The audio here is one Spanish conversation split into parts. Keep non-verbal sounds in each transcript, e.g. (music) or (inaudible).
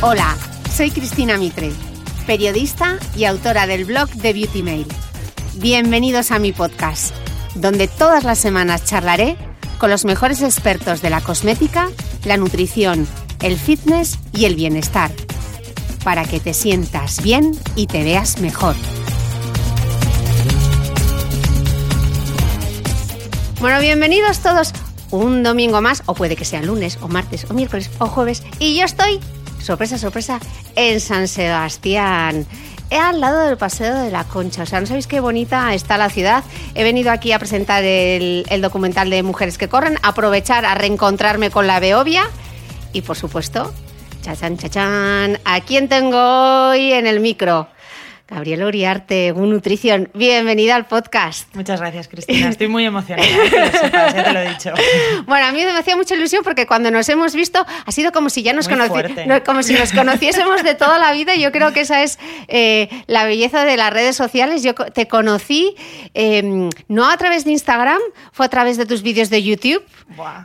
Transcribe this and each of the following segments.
Hola, soy Cristina Mitre, periodista y autora del blog de Beauty Mail. Bienvenidos a mi podcast, donde todas las semanas charlaré con los mejores expertos de la cosmética, la nutrición, el fitness y el bienestar, para que te sientas bien y te veas mejor. Bueno, bienvenidos todos un domingo más, o puede que sea lunes, o martes, o miércoles, o jueves, y yo estoy sorpresa, sorpresa, en San Sebastián. Al lado del Paseo de la Concha. O sea, no sabéis qué bonita está la ciudad. He venido aquí a presentar el, documental de Mujeres que Corren, aprovechar a reencontrarme con la Beovia y, por supuesto, chachan, chachan, ¿a quién tengo hoy en el micro? Gabriela Uriarte, Un Nutrición, bienvenida al podcast. Muchas gracias, Cristina. Estoy muy emocionada, sepas, ya te lo he dicho. Bueno, a mí me hacía mucha ilusión porque cuando nos hemos visto ha sido como si ya nos, conoci- como si nos conociésemos de toda la vida. Yo creo que esa es eh, la belleza de las redes sociales. Yo te conocí eh, no a través de Instagram, fue a través de tus vídeos de YouTube,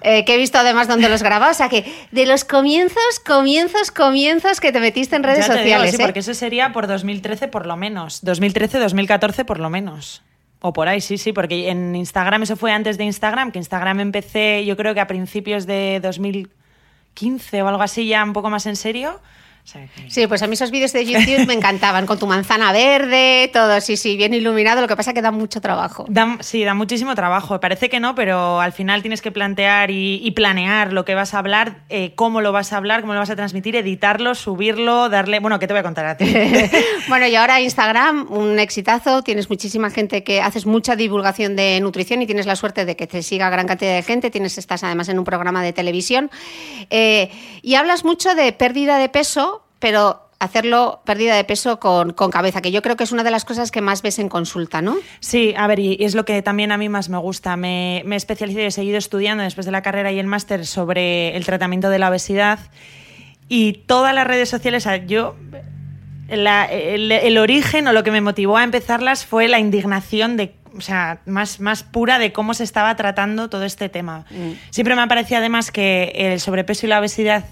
eh, que he visto además donde los grababas. O sea que de los comienzos, comienzos, comienzos que te metiste en redes Ya te digo, sociales. sí, ¿eh? porque eso sería por 2013 por lo menos. 2013, 2014 por lo menos. O por ahí, sí, sí, porque en Instagram, eso fue antes de Instagram, que Instagram empecé yo creo que a principios de 2015 o algo así, ya un poco más en serio. Sí, pues a mí esos vídeos de YouTube me encantaban, con tu manzana verde, todo, sí, sí, bien iluminado, lo que pasa es que da mucho trabajo. Da- sí, da muchísimo trabajo. Parece que no, pero al final tienes que plantear y, y planear lo que vas a hablar, eh, cómo lo vas a hablar, cómo lo vas a transmitir, editarlo, subirlo, darle... Bueno, ¿qué te voy a contar a ti? (laughs) (laughs) bueno, y ahora Instagram, un exitazo, tienes muchísima gente que haces mucha divulgación de nutrición y tienes la suerte de que te siga gran cantidad de gente, tienes, estás además en un programa de televisión eh, y hablas mucho de pérdida de peso, pero hacerlo pérdida de peso con, con cabeza, que yo creo que es una de las cosas que más ves en consulta, ¿no? Sí, a ver, y es lo que también a mí más me gusta. Me, me he especializado y he seguido estudiando después de la carrera y el máster sobre el tratamiento de la obesidad. Y todas las redes sociales, yo. la- el, el origen o lo que me motivó a empezarlas fue la indignación de. O sea, más, más pura de cómo se estaba tratando todo este tema. Siempre me ha parecido además que el sobrepeso y la obesidad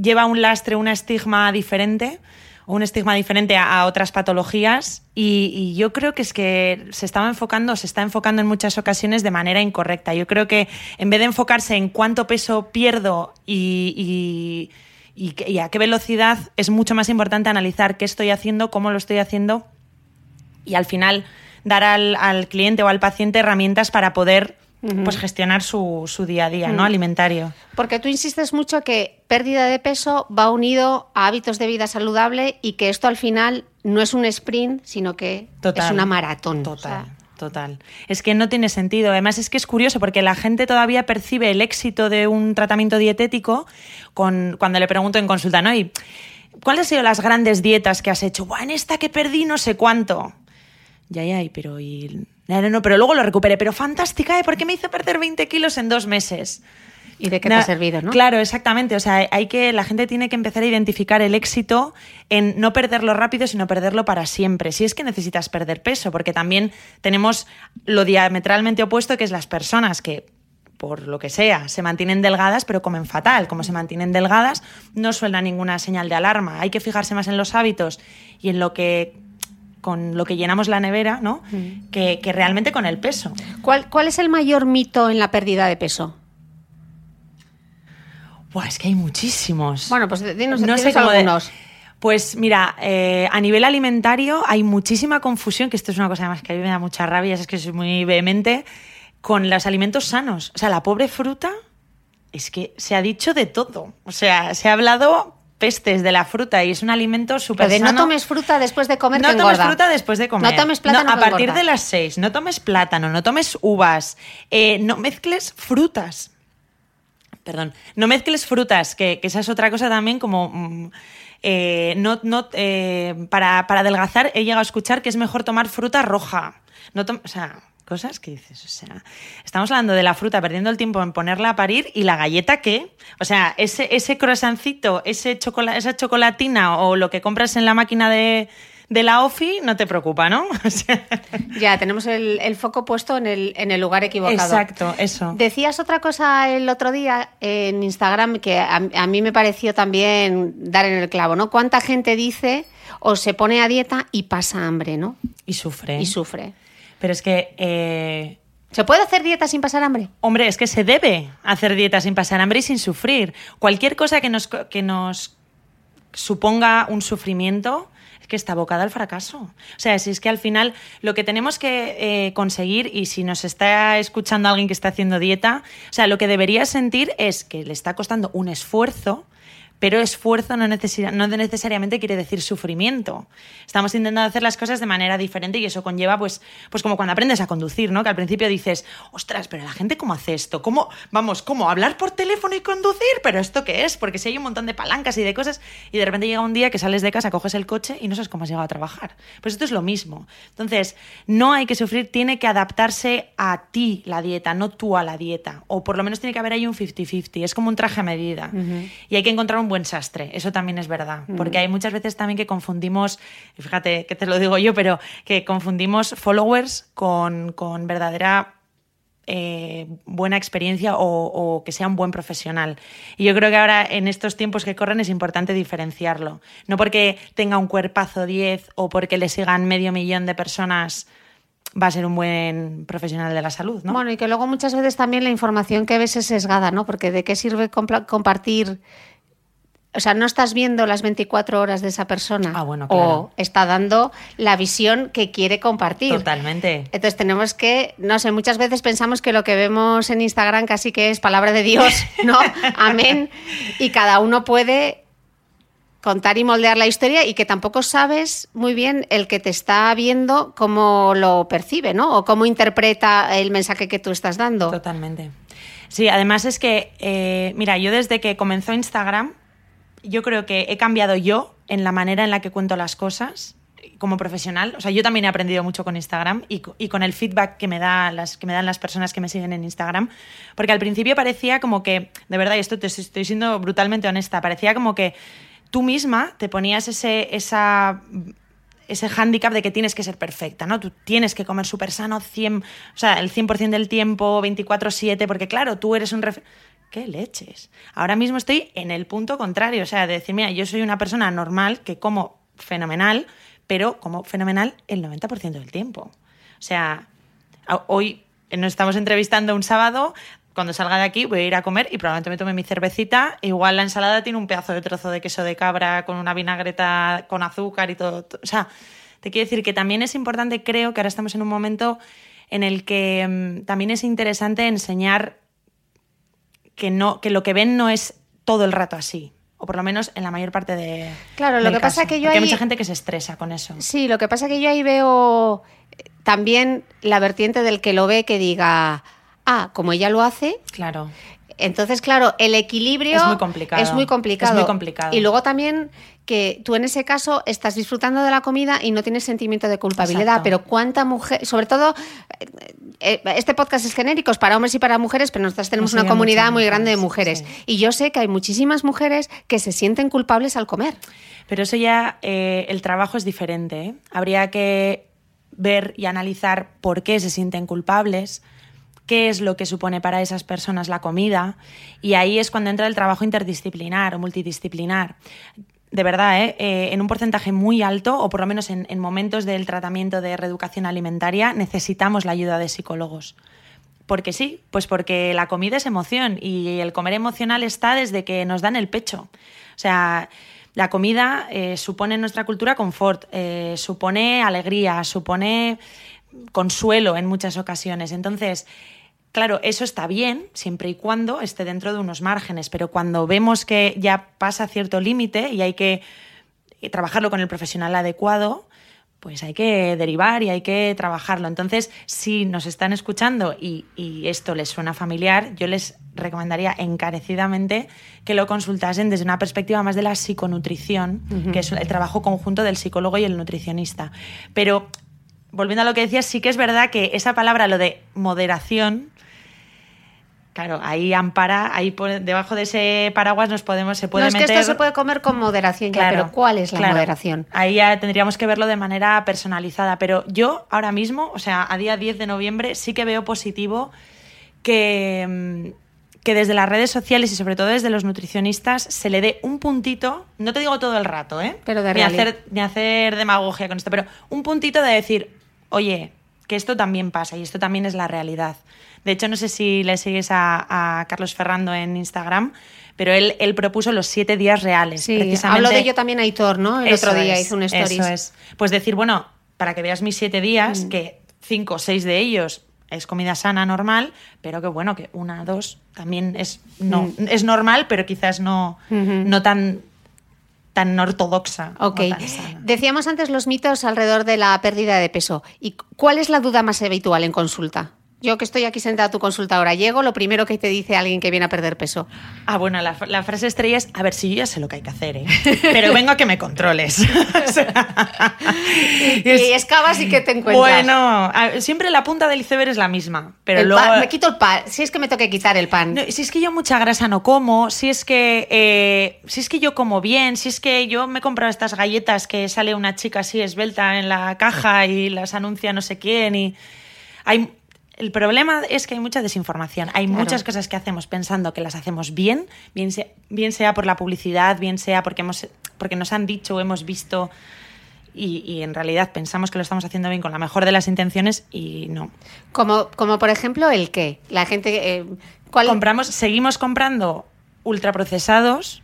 lleva un lastre, un estigma diferente, un estigma diferente a, otras patologías. Y, yo creo que es que se estaba enfocando, se está enfocando en muchas ocasiones de manera incorrecta. Yo creo que en vez de enfocarse en cuánto peso pierdo y, y- y a qué velocidad, es mucho más importante analizar qué estoy haciendo, cómo lo estoy haciendo y al final dar al cliente o al paciente herramientas para poder pues, gestionar su, su día a día ¿no? alimentario. Porque tú insistes mucho que pérdida de peso va unido a hábitos de vida saludable y que esto al final no es un sprint, sino que Total. es una maratón. Total. O sea, Total. Es que no tiene sentido. Además, es que es curioso porque la gente todavía percibe el éxito de un tratamiento dietético con, cuando le pregunto en consulta, ¿no? Y, ¿Cuáles han sido las grandes dietas que has hecho? Buah, en esta que perdí no sé cuánto. Ya, ya, pero y... No, no, no, pero luego lo recuperé. Pero fantástica, ¿eh? Porque me hizo perder 20 kilos en dos meses. ¿Y de qué te ha servido, no? Claro, exactamente. O sea, hay que, la gente tiene que empezar a identificar el éxito en no perderlo rápido, sino perderlo para siempre. Si es que necesitas perder peso, porque también tenemos lo diametralmente opuesto, que es las personas que por lo que sea, se mantienen delgadas, pero comen fatal. Como se mantienen delgadas, no suena ninguna señal de alarma. Hay que fijarse más en los hábitos y en lo que con lo que llenamos la nevera, ¿no? Mm. Que, realmente con el peso. ¿Cuál, ¿Cuál es el mayor mito en la pérdida de peso? es que hay muchísimos. Bueno, pues dinos, no sé algunos. Pues mira, eh, a nivel alimentario hay muchísima confusión, que esto es una cosa además que a mí me da mucha rabia, es que soy muy vehemente, con los alimentos sanos. O sea, la pobre fruta, es que se ha dicho de todo. O sea, se ha hablado pestes de la fruta y es un alimento súper sano. No tomes fruta después de comer. No tomes fruta después de comer. No tomes plátano. a partir de las seis, no tomes plátano, no tomes uvas, eh, no mezcles frutas perdón, no mezcles frutas, que, esa es otra cosa también como... Mm, eh, no, no, eh, para, para, adelgazar he llegado a escuchar que es mejor tomar fruta roja. No o sea, cosas que dices, o sea, estamos hablando de la fruta perdiendo el tiempo en ponerla a parir y la galleta qué? O sea, ese, ese croissancito, ese esa chocolatina o lo que compras en la máquina de, de la OFI no te preocupa, ¿no? (laughs) ya, tenemos el, foco puesto en el, en el lugar equivocado. Exacto, eso. Decías otra cosa el otro día en Instagram que a, mí me pareció también dar en el clavo, ¿no? ¿Cuánta gente dice o se pone a dieta y pasa hambre, ¿no? Y sufre. Y sufre. Pero es que... Eh, ¿Se puede hacer dieta sin pasar hambre? Hombre, es que se debe hacer dieta sin pasar hambre y sin sufrir. Cualquier cosa que nos, que nos suponga un sufrimiento que está abocada al fracaso. O sea, si es que al final lo que tenemos que eh, conseguir, y si nos está escuchando alguien que está haciendo dieta, o sea, lo que debería sentir es que le está costando un esfuerzo pero esfuerzo no, no necesariamente quiere decir sufrimiento. Estamos intentando hacer las cosas de manera diferente y eso conlleva, pues, pues como cuando aprendes a conducir, ¿no? Que al principio dices, ostras, pero la gente cómo hace esto, cómo, vamos, cómo hablar por teléfono y conducir, pero esto qué es, porque si hay un montón de palancas y de cosas y de repente llega un día que sales de casa, coges el coche y no sabes cómo has llegado a trabajar. Pues esto es lo mismo. Entonces, no hay que sufrir, tiene que adaptarse a ti la dieta, no tú a la dieta, o por lo menos tiene que haber ahí un 50-50, es como un traje a medida y hay que encontrar un buen sastre, eso también es verdad, mm. porque hay muchas veces también que confundimos, fíjate que te lo digo yo, pero que confundimos followers con, verdadera eh, buena experiencia o, que sea un buen profesional. Y yo creo que ahora en estos tiempos que corren es importante diferenciarlo. No porque tenga un cuerpazo 10 o porque le sigan medio millón de personas va a ser un buen profesional de la salud, ¿no? Bueno, y que luego muchas veces también la información que ves es sesgada, ¿no? Porque de qué sirve compartir o sea, no estás viendo las 24 horas de esa persona. Ah, bueno, claro. O está dando la visión que quiere compartir. Totalmente. Entonces tenemos que, no sé, muchas veces pensamos que lo que vemos en Instagram casi que es palabra de Dios, (laughs) ¿no? Amén. Y cada uno puede contar y moldear la historia y que tampoco sabes muy bien el que te está viendo cómo lo percibe, ¿no? O cómo interpreta el mensaje que tú estás dando. Totalmente. Sí, además es que, eh, mira, yo desde que comenzó Instagram, yo creo que he cambiado yo en la manera en la que cuento las cosas como profesional. O sea, yo también he aprendido mucho con Instagram y, con el feedback que me, da las, que me dan las personas que me siguen en Instagram. Porque al principio parecía como que, de verdad, y esto te estoy siendo brutalmente honesta, parecía como que tú misma te ponías ese, esa ese hándicap de que tienes que ser perfecta, ¿no? Tú tienes que comer súper sano 100, o sea, el 100% del tiempo, 24/7, porque claro, tú eres un ¿Qué leches? Ahora mismo estoy en el punto contrario, o sea, de decir, mira, yo soy una persona normal que como fenomenal, pero como fenomenal el 90% del tiempo. O sea, hoy nos estamos entrevistando un sábado, cuando salga de aquí voy a ir a comer y probablemente me tome mi cervecita. Igual la ensalada tiene un pedazo de trozo de queso de cabra con una vinagreta con azúcar y todo. O sea, te quiero decir que también es importante, creo que ahora estamos en un momento en el que mm, también es interesante enseñar que, no, que lo que ven no es todo el rato así. O por lo menos en la mayor parte de. Claro, lo que pasa que yo hay mucha gente que se estresa con eso. Sí, lo que pasa que yo ahí veo también la vertiente del que lo ve que diga, ah, como ella lo hace, Claro. Entonces, claro, el equilibrio Es muy complicado. Es muy complicado. Es muy complicado. Y luego también que tú en ese caso estás disfrutando de la comida y no tienes sentimiento de culpabilidad, Exacto. pero cuánta mujer, sobre todo, eh, este podcast es genérico, es para hombres y para mujeres, pero nosotros tenemos Nos una comunidad muy grande de mujeres, mujeres. sí. Y yo sé que hay muchísimas mujeres que se sienten culpables al comer. Pero eso ya, eh, el trabajo es diferente. ¿eh? Habría que ver y analizar por qué se sienten culpables, qué es lo que supone para esas personas la comida, y ahí es cuando entra el trabajo interdisciplinar o multidisciplinar. De verdad, ¿eh? Eh, en un porcentaje muy alto, o por lo menos en, en momentos del tratamiento de reeducación alimentaria, necesitamos la ayuda de psicólogos. Porque sí, pues porque la comida es emoción y el comer emocional está desde que nos dan el pecho. O sea, la comida eh, supone en nuestra cultura confort, eh, supone alegría, supone consuelo en muchas ocasiones. Entonces, claro, eso está bien siempre y cuando esté dentro de unos márgenes, pero cuando vemos que ya pasa cierto límite y hay que eh, trabajarlo con el profesional adecuado, pues hay que derivar y hay que trabajarlo. Entonces, si nos están escuchando y, y esto les suena familiar, yo les recomendaría encarecidamente que lo consultasen desde una perspectiva más de la psiconutrición, que es el trabajo conjunto del psicólogo y el nutricionista. Pero, volviendo a lo que decías, sí que es verdad que esa palabra, lo de moderación, Claro, ahí ampara, ahí por- debajo de ese paraguas nos podemos, se puede no es que esto se puede comer con moderación, ya, pero ¿cuál es la claro. moderación? Ahí ya tendríamos que verlo de manera personalizada. Pero yo ahora mismo, o sea, a día 10 de noviembre, sí que veo positivo que, mm, que desde las redes sociales y sobre todo desde los nutricionistas se le dé un puntito, no te digo todo el rato, ¿eh? Pero de ni, reali- hacer, ni hacer demagogia con esto, pero un puntito de decir, oye, que esto también pasa y esto también es la realidad. De hecho, no sé si le sigues a, a Carlos Ferrando en Instagram, pero él, él propuso los siete días reales. Sí, precisamente. habló de ello también Aitor, ¿no? El Eso otro día es, hizo un stories. Eso es. Pues decir, bueno, para que veas mis siete días, Mm. que cinco o seis de ellos es comida sana normal, pero que bueno, que una, dos también es no Mm. es normal, pero quizás no, no tan tan ortodoxa. Ok. tan. Decíamos antes los mitos alrededor de la pérdida de peso. ¿Y cuál es la duda más habitual en consulta? Yo que estoy aquí sentada a tu consulta ahora, llego, lo primero que te dice alguien que viene a perder peso. Ah, bueno, la, la frase estrella es, a ver, si yo ya sé lo que hay que hacer, ¿eh? pero vengo a que me controles. (laughs) O sea, Y, es- excavas y que te encuentras. Bueno, siempre la punta del iceberg es la misma, pero El luego... pan- me quito el pan. Si es que me toque quitar el pan. No, si es que yo mucha grasa no como, si es que eh, si es que yo como bien, si es que yo me he comprado estas galletas que sale una chica así esbelta en la caja y las anuncia no sé quién y hay el problema es que hay mucha desinformación. Hay Claro. muchas cosas que hacemos pensando que las hacemos bien, bien sea, bien sea por la publicidad, bien sea porque hemos porque nos han dicho o hemos visto y, y en realidad pensamos que lo estamos haciendo bien con la mejor de las intenciones y no. Como, como por ejemplo el qué. La gente... eh, ¿cuál? compramos, seguimos comprando ultraprocesados,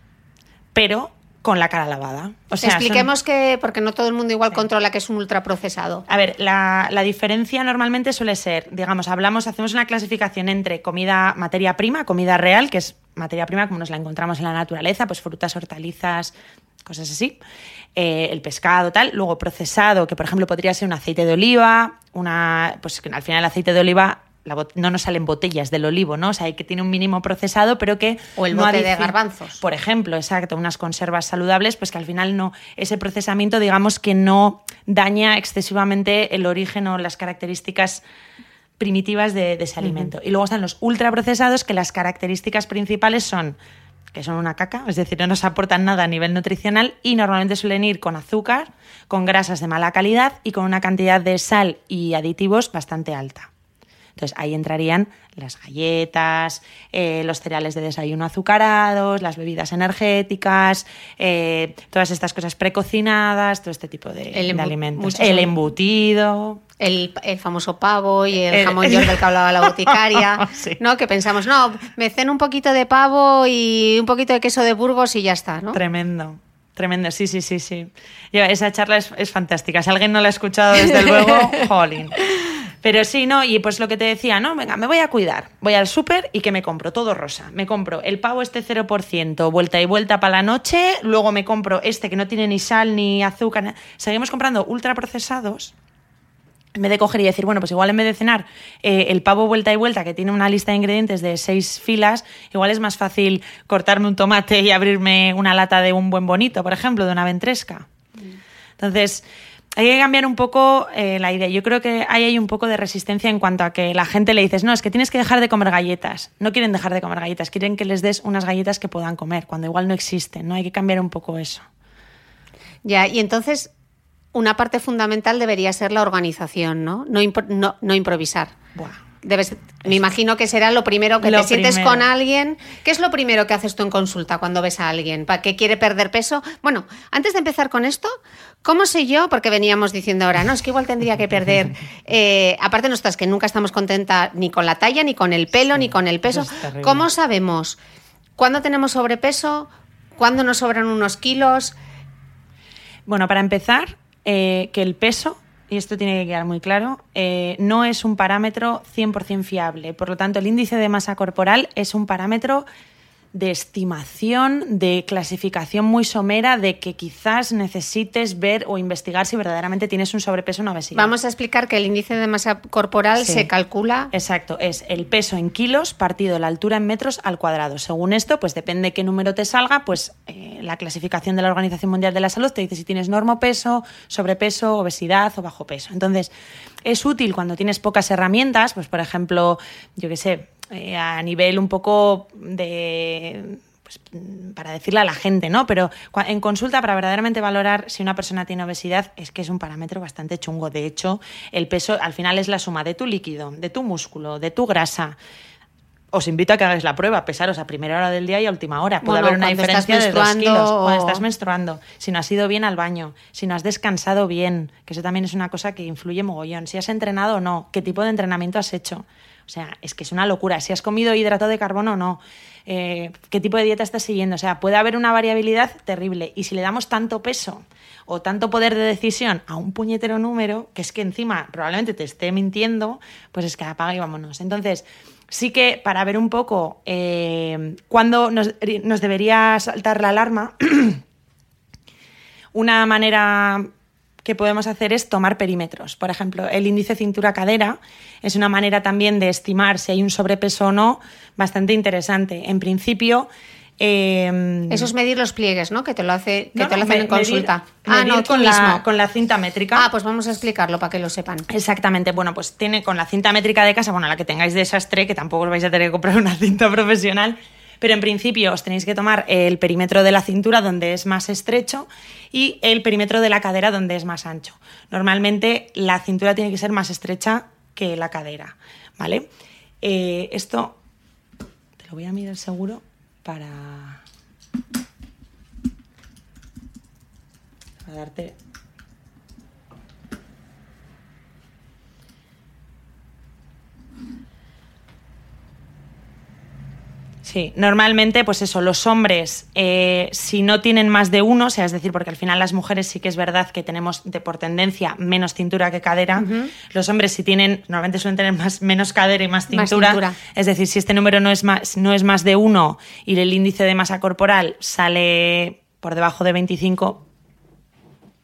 pero con la cara lavada. O sea, son- Expliquemos que, porque no todo el mundo igual controla que es un ultraprocesado. A ver, la, la diferencia normalmente suele ser, digamos, hablamos, hacemos una clasificación entre comida, materia prima, comida real, que es materia prima como nos la encontramos en la naturaleza, pues frutas, hortalizas, cosas así, eh, el pescado, tal. Luego procesado, que por ejemplo podría ser un aceite de oliva, una, pues que al final el aceite de oliva la no nos salen botellas del olivo, ¿no? O sea, que tiene un mínimo procesado, pero que O el no bote de garbanzos. por ejemplo, exacto, unas conservas saludables, pues que al final no, ese procesamiento, digamos que no daña excesivamente el origen o las características primitivas de, de ese alimento. Y luego están los ultraprocesados, que las características principales son que son una caca, es decir, no nos aportan nada a nivel nutricional y normalmente suelen ir con azúcar, con grasas de mala calidad y con una cantidad de sal y aditivos bastante alta. Entonces ahí entrarían las galletas, eh, los cereales de desayuno azucarados, las bebidas energéticas, eh, todas estas cosas precocinadas, todo este tipo de, alimentos. El embutido. El, el famoso pavo y el, El- jamón (laughs) york del que hablaba la boticaria, (laughs) Sí. ¿no? Que pensamos, no, me ceno un poquito de pavo y un poquito de queso de Burgos y ya está, ¿no? Tremendo. Tremendo, sí, sí, sí, sí. Yo, esa charla es, es fantástica. Si alguien no la ha escuchado, desde (laughs) luego, jolín. Pero sí, no, y pues lo que te decía, no, venga, me voy a cuidar. Voy al súper y que me compro todo rosa. Me compro el pavo este 0%, vuelta y vuelta para la noche, luego me compro este que no tiene ni sal ni azúcar. Seguimos comprando ultraprocesados en vez de coger y decir, bueno, pues igual en vez de cenar eh, el pavo vuelta y vuelta, que tiene una lista de ingredientes de seis filas, igual es más fácil cortarme un tomate y abrirme una lata de un buen bonito, por ejemplo, de una ventresca. Entonces, hay que cambiar un poco eh, la idea. Yo creo que ahí hay un poco de resistencia en cuanto a que la gente le dices, no, es que tienes que dejar de comer galletas. No quieren dejar de comer galletas, quieren que les des unas galletas que puedan comer, cuando igual no existen, ¿no? Hay que cambiar un poco eso. Ya, y entonces una parte fundamental debería ser la organización, ¿no? No, no, improvisar. Debes, me imagino que será lo primero que te sientes con alguien. ¿Qué es lo primero que haces tú en consulta cuando ves a alguien? ¿Para qué quiere perder peso? Bueno, antes de empezar con esto, ¿cómo sé yo? Porque veníamos diciendo ahora, no, es que igual tendría que perder. (laughs) Eh, aparte, nuestras que nunca estamos contentas ni con la talla, ni con el pelo, ni con el peso. ¿Cómo sabemos cuándo tenemos sobrepeso? ¿Cuándo nos sobran unos kilos? Bueno, para empezar, eh, que el peso, y esto tiene que quedar muy claro, eh, no es un parámetro 100% fiable. Por lo tanto, el índice de masa corporal es un parámetro de estimación, de clasificación muy somera de que quizás necesites ver o investigar si verdaderamente tienes un sobrepeso o una obesidad. Vamos a explicar que el índice de masa corporal se calcula. Exacto, es el peso en kilos partido la altura en metros al cuadrado. Según esto, pues depende qué número te salga, pues eh, la clasificación de la Organización Mundial de la Salud te dice si tienes normopeso, sobrepeso, obesidad o bajo peso. Entonces, es útil cuando tienes pocas herramientas, pues por ejemplo, yo qué sé, eh, a nivel un poco de pues, para decirle a la gente, ¿no? Pero en consulta, para verdaderamente valorar si una persona tiene obesidad, es que es un parámetro bastante chungo. De hecho, el peso al final es la suma de tu líquido, de tu músculo, de tu grasa. Os invito a que hagáis la prueba, pesaros a primera hora del día y a última hora. Puede haber una diferencia de dos kilos. Cuando estás menstruando, si no has ido bien al baño, si no has descansado bien, que eso también es una cosa que influye mogollón. Si has entrenado o no, qué tipo de entrenamiento has hecho. O sea, es que es una locura. Si has comido hidrato de carbono o no, eh, qué tipo de dieta estás siguiendo. O sea, puede haber una variabilidad terrible. Y si le damos tanto peso o tanto poder de decisión a un puñetero número, que es que encima probablemente te esté mintiendo, pues es que apaga y vámonos. Entonces, sí que para ver un poco eh, cuándo nos, nos debería saltar la alarma, (clears throat) una manera que podemos hacer es tomar perímetros. Por ejemplo, el índice cintura-cadera es una manera también de estimar si hay un sobrepeso o no bastante interesante. En principio, eh, Eso es medir los pliegues, ¿no? Que te lo, hace, que te lo hacen en consulta. ah, no, con la, con la, cinta métrica. Ah, pues vamos a explicarlo para que lo sepan. Exactamente. Bueno, pues tiene con la cinta métrica de casa, bueno, la que tengáis desastre, que tampoco os vais a tener que comprar una cinta profesional, pero en principio os tenéis que tomar el perímetro de la cintura donde es más estrecho y el perímetro de la cadera donde es más ancho. Normalmente la cintura tiene que ser más estrecha que la cadera, ¿vale? Eh, esto te lo voy a mirar seguro para, para darte Sí, normalmente, pues eso, los hombres, eh, si no tienen más de uno, o sea, es decir, porque al final las mujeres sí que es verdad que tenemos de por tendencia menos cintura que cadera, los hombres si tienen, normalmente suelen tener más, menos cadera y más cintura, es decir, si este número no es, más, no es más de uno y el índice de masa corporal sale por debajo de 25,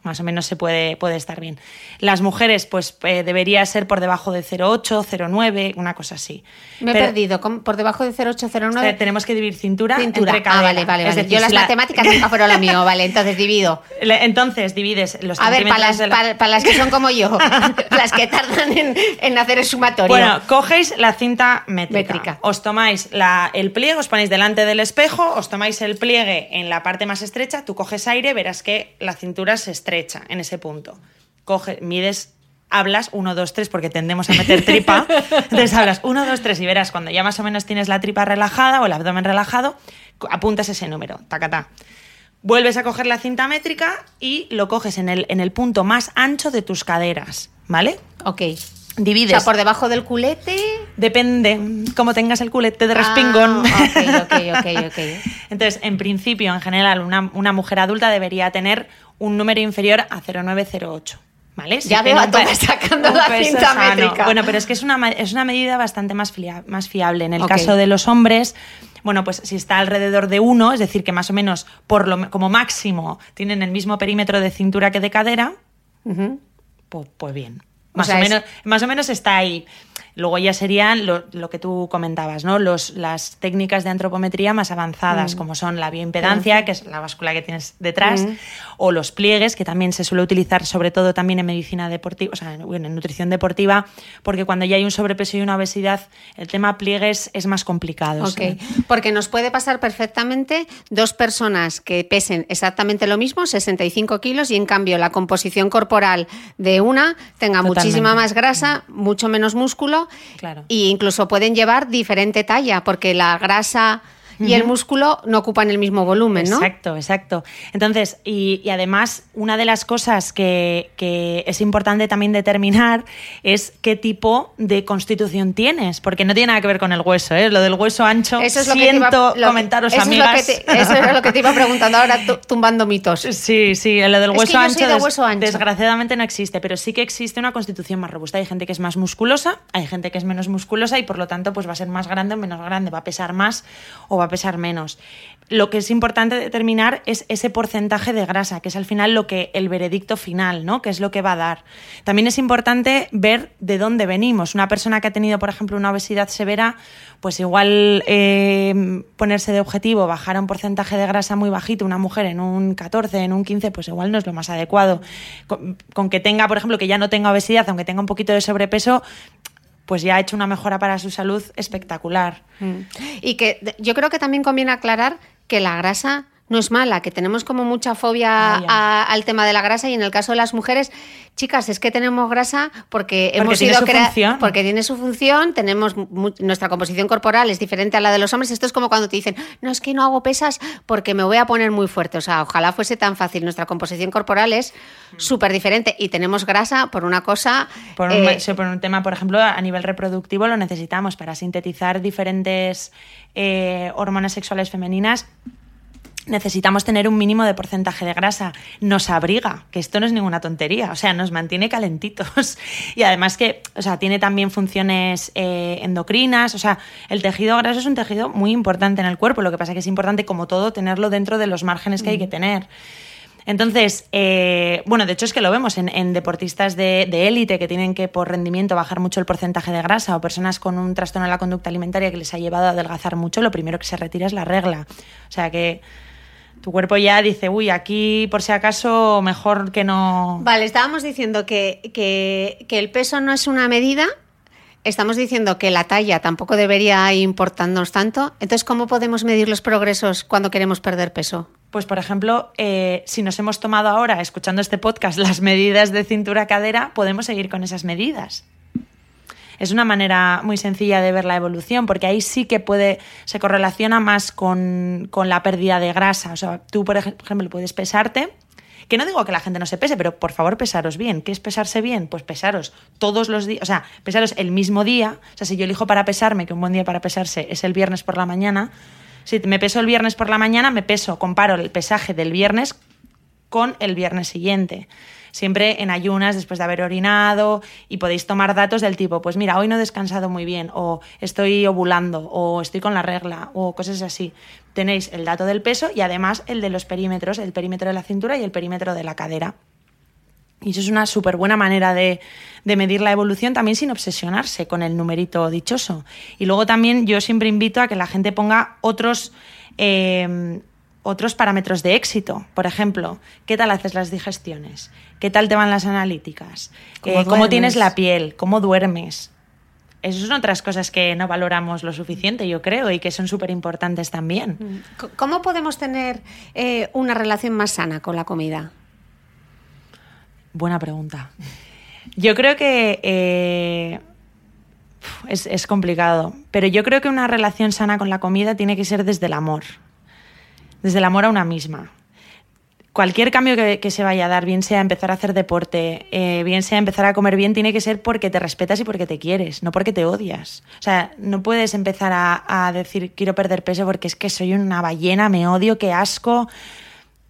más o menos se puede, puede estar bien. Las mujeres, pues eh, debería ser por debajo de 0,8, 0,9, una cosa así. Me he perdido, por debajo de 0,8, 0,9. tenemos que dividir cintura, entre ah, cadera. Ah, vale, vale, vale. Yo las matemáticas nunca fueron la mío, vale, entonces divido. (laughs) Entonces divides los A ver, para las, para, las que son como yo, (laughs) las que tardan en, en, hacer el sumatorio. Bueno, cogéis la cinta métrica. Os tomáis la, el pliegue, os ponéis delante del espejo, os tomáis el pliegue en la parte más estrecha, tú coges aire, verás que la cintura se estrecha estrecha en ese punto. Coge, mides hablas 1, 2, 3 porque tendemos a meter tripa. (laughs) Entonces hablas 1, 2, 3 y verás cuando ya más o menos tienes la tripa relajada o el abdomen relajado, apuntas ese número, tacata. Vuelves a coger la cinta métrica y lo coges en el, en el punto más ancho de tus caderas, ¿vale? Ok. Divides. O sea, por debajo del culete. Depende, como tengas el culete de respingón. Ah, ok, ok, ok, (laughs) Entonces, en principio, en general, una, una mujer adulta debería tener un número inferior a 0,908. ¿Vale? ya veo a sacando la cinta métrica. Bueno, pero es que es una, es una medida bastante más, más fiable. En el caso de los hombres, bueno, pues si está alrededor de uno, es decir, que más o menos por lo, como máximo tienen el mismo perímetro de cintura que de cadera, pues, pues bien. Más, o, menos, más o menos está ahí. Luego ya serían lo, que tú comentabas, ¿no? Los, las técnicas de antropometría más avanzadas, mm. como son la bioimpedancia, que es la báscula que tienes detrás, mm. o los pliegues, que también se suele utilizar sobre todo también en medicina deportiva, o sea, en, nutrición deportiva, porque cuando ya hay un sobrepeso y una obesidad, el tema pliegues es más complicado. Ok, porque nos puede pasar perfectamente dos personas que pesen exactamente lo mismo, 65 kilos, y en cambio la composición corporal de una tenga muchísima más grasa, mucho menos músculo, Claro. Y incluso pueden llevar diferente talla, porque la grasa y el músculo no ocupan el mismo volumen, ¿no? Exacto, exacto. Entonces, y, además, una de las cosas que, es importante también determinar es qué tipo de constitución tienes, porque no tiene nada que ver con el hueso, ¿eh? Lo del hueso ancho, eso es lo siento que comentaros, eso amigas. Es lo que eso es lo que te iba preguntando ahora, tumbando mitos. Sí, sí, lo del hueso, ancho, desgraciadamente no existe, pero sí que existe una constitución más robusta. Hay gente que es más musculosa, hay gente que es menos musculosa y por lo tanto pues va a ser más grande o menos grande, va a pesar más o va a pesar menos. Lo que es importante determinar es ese porcentaje de grasa, que es al final lo que el veredicto final, ¿no? Que es lo que va a dar. También es importante ver de dónde venimos. Una persona que ha tenido, por ejemplo, una obesidad severa, pues igual eh, ponerse de objetivo, bajar a un porcentaje de grasa muy bajito, una mujer en un 14, en un 15, pues igual no es lo más adecuado. con que tenga, por ejemplo, que ya no tenga obesidad, aunque tenga un poquito de sobrepeso, pues ya ha hecho una mejora para su salud espectacular. Mm. Y que yo creo que también conviene aclarar que la grasa no es mala, que tenemos como mucha fobia al tema de la grasa y en el caso de las mujeres, chicas, es que tenemos grasa porque, hemos sido creadas porque tiene su función, tenemos nuestra composición corporal es diferente a la de los hombres. Esto es como cuando te dicen, no es que no hago pesas porque me voy a poner muy fuerte. O sea, ojalá fuese tan fácil. Nuestra composición corporal es mm. súper diferente y tenemos grasa por una cosa. Por un, eh, por un tema, por ejemplo, a nivel reproductivo lo necesitamos para sintetizar diferentes eh, hormonas sexuales femeninas necesitamos tener un mínimo de porcentaje de grasa. Nos abriga, que esto no es ninguna tontería, o sea, nos mantiene calentitos. (laughs) Y además que, o sea, tiene también funciones eh, endocrinas, o sea, el tejido graso es un tejido muy importante en el cuerpo, lo que pasa es que es importante, como todo, tenerlo dentro de los márgenes que hay que tener. Entonces, eh, bueno, de hecho es que lo vemos en, deportistas de élite que tienen que por rendimiento bajar mucho el porcentaje de grasa o personas con un trastorno de la conducta alimentaria que les ha llevado a adelgazar mucho, lo primero que se retira es la regla. O sea que tu cuerpo ya dice, uy, aquí por si acaso mejor que no... Vale, estábamos diciendo que, que, el peso no es una medida, estamos diciendo que la talla tampoco debería importarnos tanto, entonces ¿cómo podemos medir los progresos cuando queremos perder peso? Pues, por ejemplo, eh, si nos hemos tomado ahora, escuchando este podcast, (laughs) las medidas de cintura-cadera, podemos seguir con esas medidas es una manera muy sencilla de ver la evolución, porque ahí sí que puede, se correlaciona más con, la pérdida de grasa. O sea, tú, por ejemplo, puedes pesarte que no digo que la gente no se pese, pero por favor pesaros bien. ¿Qué es pesarse bien? Pues pesaros todos los días, o sea, pesaros el mismo día. O sea, si yo elijo para pesarme, que un buen día para pesarse es el viernes por la mañana, si me peso el viernes por la mañana, me peso, comparo el pesaje del viernes con el viernes siguiente siempre en ayunas después de haber orinado y podéis tomar datos del tipo, pues mira, hoy no he descansado muy bien o estoy ovulando o estoy con la regla o cosas así. Tenéis el dato del peso y además el de los perímetros, el perímetro de la cintura y el perímetro de la cadera. Y eso es una súper buena manera de, medir la evolución también sin obsesionarse con el numerito dichoso. Y luego también yo siempre invito a que la gente ponga otros eh, otros parámetros de éxito. Por ejemplo, ¿qué tal haces las digestiones? ¿Qué tal te van las analíticas? ¿Cómo, eh, tienes la piel? ¿Cómo duermes? Esas son otras cosas que no valoramos lo suficiente, yo creo, y que son súper importantes también. Mm. ¿Cómo podemos tener eh, una relación más sana con la comida? Buena pregunta. Yo creo que eh, es, es complicado, pero yo creo que una relación sana con la comida tiene que ser desde el amor desde el amor a una misma. Cualquier cambio que, se vaya a dar, bien sea empezar a hacer deporte, eh, bien sea empezar a comer bien, tiene que ser porque te respetas y porque te quieres, no porque te odias. O sea, no puedes empezar a, decir quiero perder peso porque es que soy una ballena, me odio, qué asco.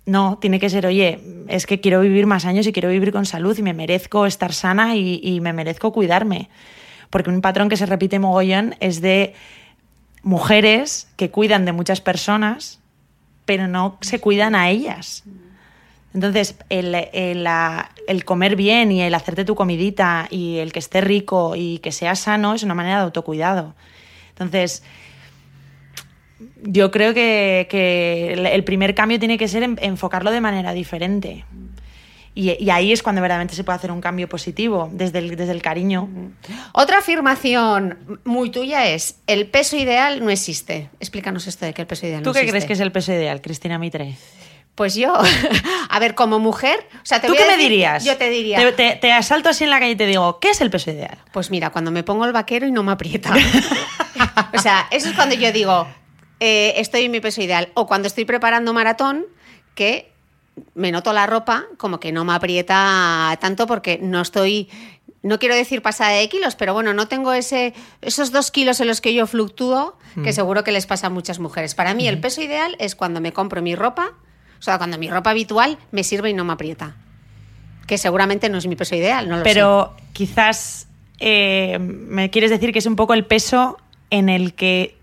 No, tiene que ser, oye, es que quiero vivir más años y quiero vivir con salud y me merezco estar sana y, y me merezco cuidarme. Porque un patrón que se repite mogollón es de mujeres que cuidan de muchas personas pero no se cuidan a ellas. Entonces, el, el, comer bien y el hacerte tu comidita y el que esté rico y que sea sano es una manera de autocuidado. Entonces, yo creo que, que el- primer cambio tiene que ser en- enfocarlo de manera diferente. Y, y ahí es cuando verdaderamente se puede hacer un cambio positivo, desde el, desde el cariño. Otra afirmación muy tuya es, el peso ideal no existe. Explícanos esto de que el peso ideal ¿Tú no qué existe. crees que es el peso ideal, Cristina Mitre? Pues yo, (laughs) a ver, como mujer, o sea, te ¿Tú voy a qué me dirías? Yo te diría, Te, te- te asalto así en la calle y te digo, ¿qué es el peso ideal? pues mira, cuando me pongo el vaquero y no me aprieta. (laughs) o sea, eso es cuando yo digo, eh, estoy en mi peso ideal. O cuando estoy preparando maratón, que me noto la ropa como que no me aprieta tanto porque no estoy, no quiero decir pasada de kilos, pero bueno, no tengo ese, esos dos kilos en los que yo fluctúo, que seguro que les pasa a muchas mujeres. Para mí el peso ideal es cuando me compro mi ropa, o sea, cuando mi ropa habitual me sirve y no me aprieta. Que seguramente no es mi peso ideal, no lo sé. Pero quizás eh, me quieres decir que es un poco el peso en el que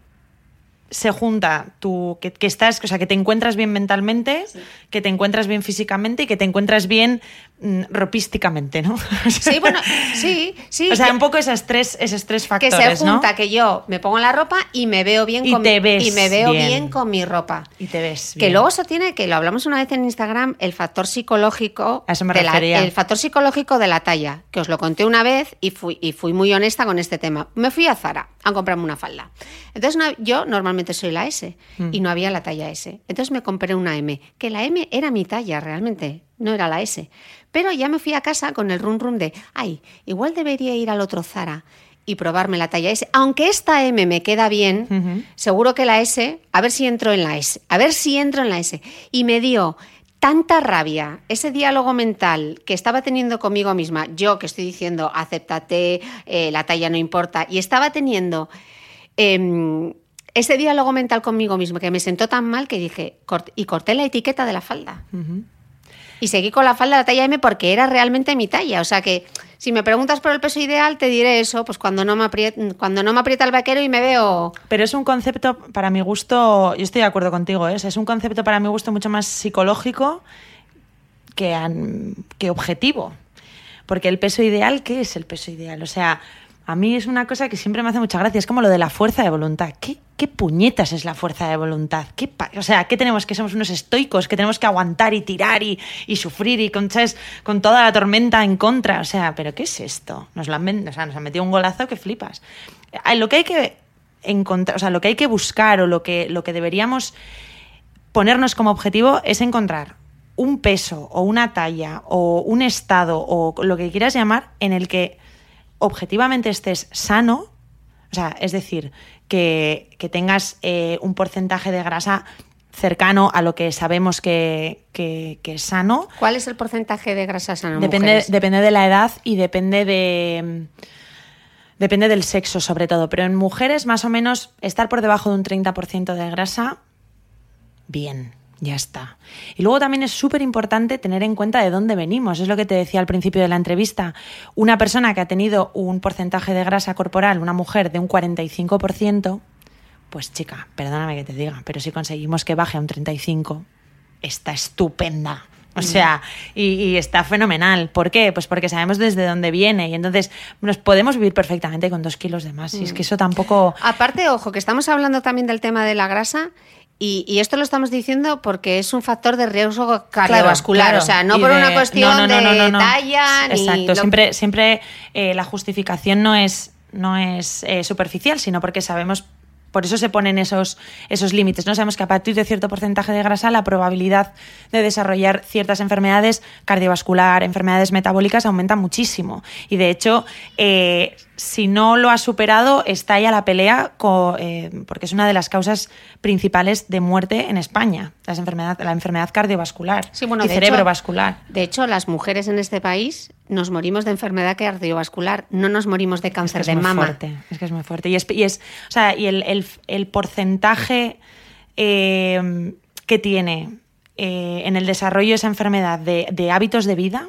se junta tu que, que estás, o sea, que te encuentras bien mentalmente, que te encuentras bien físicamente y que te encuentras bien mm, ropísticamente, ¿no? (laughs) Sí, bueno, sí, sí. o sea, que- un poco esos tres, esos tres que factores, se junta ¿no? que yo me pongo la ropa y me veo bien Y con te ves y me veo bien. bien. con mi ropa. Y te ves Que bien. luego eso tiene, que lo hablamos una vez en Instagram, el factor psicológico. A eso me de la- refería. el factor psicológico de la talla, que os lo conté una vez y fui, y fui muy honesta con este tema. Me fui a Zara a comprarme una falda. Entonces yo normalmente soy la S Mm. y no había la talla S. Entonces me compré una M, que la M era mi talla realmente, no era la S. Pero ya me fui a casa con el rum rum de, ay, igual debería ir al otro Zara y probarme la talla S. Aunque esta M me queda bien, seguro que la S, a ver si entro en la S, a ver si entro en la S. Y me dio tanta rabia ese diálogo mental que estaba teniendo conmigo misma, yo que estoy diciendo, acéptate, eh, la talla no importa, y estaba teniendo em, ese diálogo mental conmigo misma que me sentó tan mal que dije, cort- y corté la etiqueta de la falda. Y seguí con la falda de la talla M porque era realmente mi talla. O sea que si me preguntas por el peso ideal, te diré eso, pues cuando no me aprieta, cuando no me aprieta el vaquero y me veo Pero es un concepto, para mi gusto, yo estoy de acuerdo contigo, ¿eh? O sea, es un concepto para mi gusto mucho más psicológico que, que objetivo. Porque el peso ideal, ¿qué es el peso ideal? O sea, a mí es una cosa que siempre me hace mucha gracia, es como lo de la fuerza de voluntad. ¿Qué, qué puñetas es la fuerza de voluntad? ¿Qué o sea, ¿qué tenemos? Que somos unos estoicos, que tenemos que aguantar y tirar y, y sufrir y con, con toda la tormenta en contra. O sea, ¿pero qué es esto? Nos, lo han, o sea, nos han metido un golazo que flipas. Ah, Lo que hay que encontrar, o sea, lo que hay que buscar o lo que, lo que deberíamos ponernos como objetivo es encontrar un peso o una talla o un estado o lo que quieras llamar en el que objetivamente estés sano, o sea, es decir, que, que tengas eh, un porcentaje de grasa cercano a lo que sabemos que, que- que es sano, ¿Cuál es el porcentaje de grasa sana? en Depende, mujeres? depende de la edad y depende de. Depende del sexo, sobre todo. Pero en mujeres, más o menos, estar por debajo de un 30% de grasa, bien, ya está. Y luego también es súper importante tener en cuenta de dónde venimos. Es lo que te decía al principio de la entrevista. Una persona que ha tenido un porcentaje de grasa corporal, una mujer de un 45%, pues chica, perdóname que te diga, pero si conseguimos que baje a un 35%, está estupenda. O sea, y, y está fenomenal. ¿Por qué? Pues porque sabemos desde dónde viene y entonces nos podemos vivir perfectamente con dos kilos de más. Y es que eso tampoco... Aparte, ojo, que estamos hablando también del tema de la grasa y, y esto lo estamos diciendo porque es un factor de riesgo cardiovascular, claro. o sea, no Y por de- una cuestión no, no, no, no, de talla ni Exacto, lo- siempre, siempre eh, la justificación no es, no es eh, superficial, sino porque sabemos, por eso se ponen esos, esos límites. No sabemos que a partir de cierto porcentaje de grasa la probabilidad de desarrollar ciertas enfermedades cardiovascular, enfermedades metabólicas aumenta muchísimo. Y de hecho, eh, si no lo ha superado, está ahí a la pelea eh, porque es una de las causas principales de muerte en España, las enfermedad, la enfermedad cardiovascular Sí, bueno, y de cerebrovascular. Hecho, de hecho, las mujeres en este país nos morimos de enfermedad cardiovascular, no nos morimos de Es cáncer que es de muy mama. fuerte, es que es muy fuerte. Y es, y es- o sea, y el, el- el porcentaje eh, que tiene eh, en el desarrollo de esa enfermedad de, de hábitos de vida,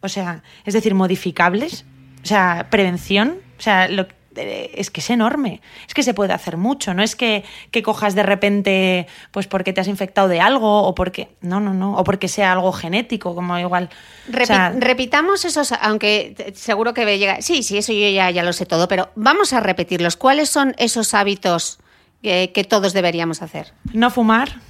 o sea, es decir, modificables, o sea, prevención, o sea, lo- es que es enorme, es que se puede hacer mucho, no es que, que, cojas de repente pues porque te has infectado de algo o porque, no, no, no, o porque sea algo genético, como igual. repitamos esos, aunque seguro que llega, sí, sí, eso yo ya, ya lo sé todo, pero vamos a repetirlos. ¿Cuáles son esos hábitos que, que todos deberíamos hacer? No fumar,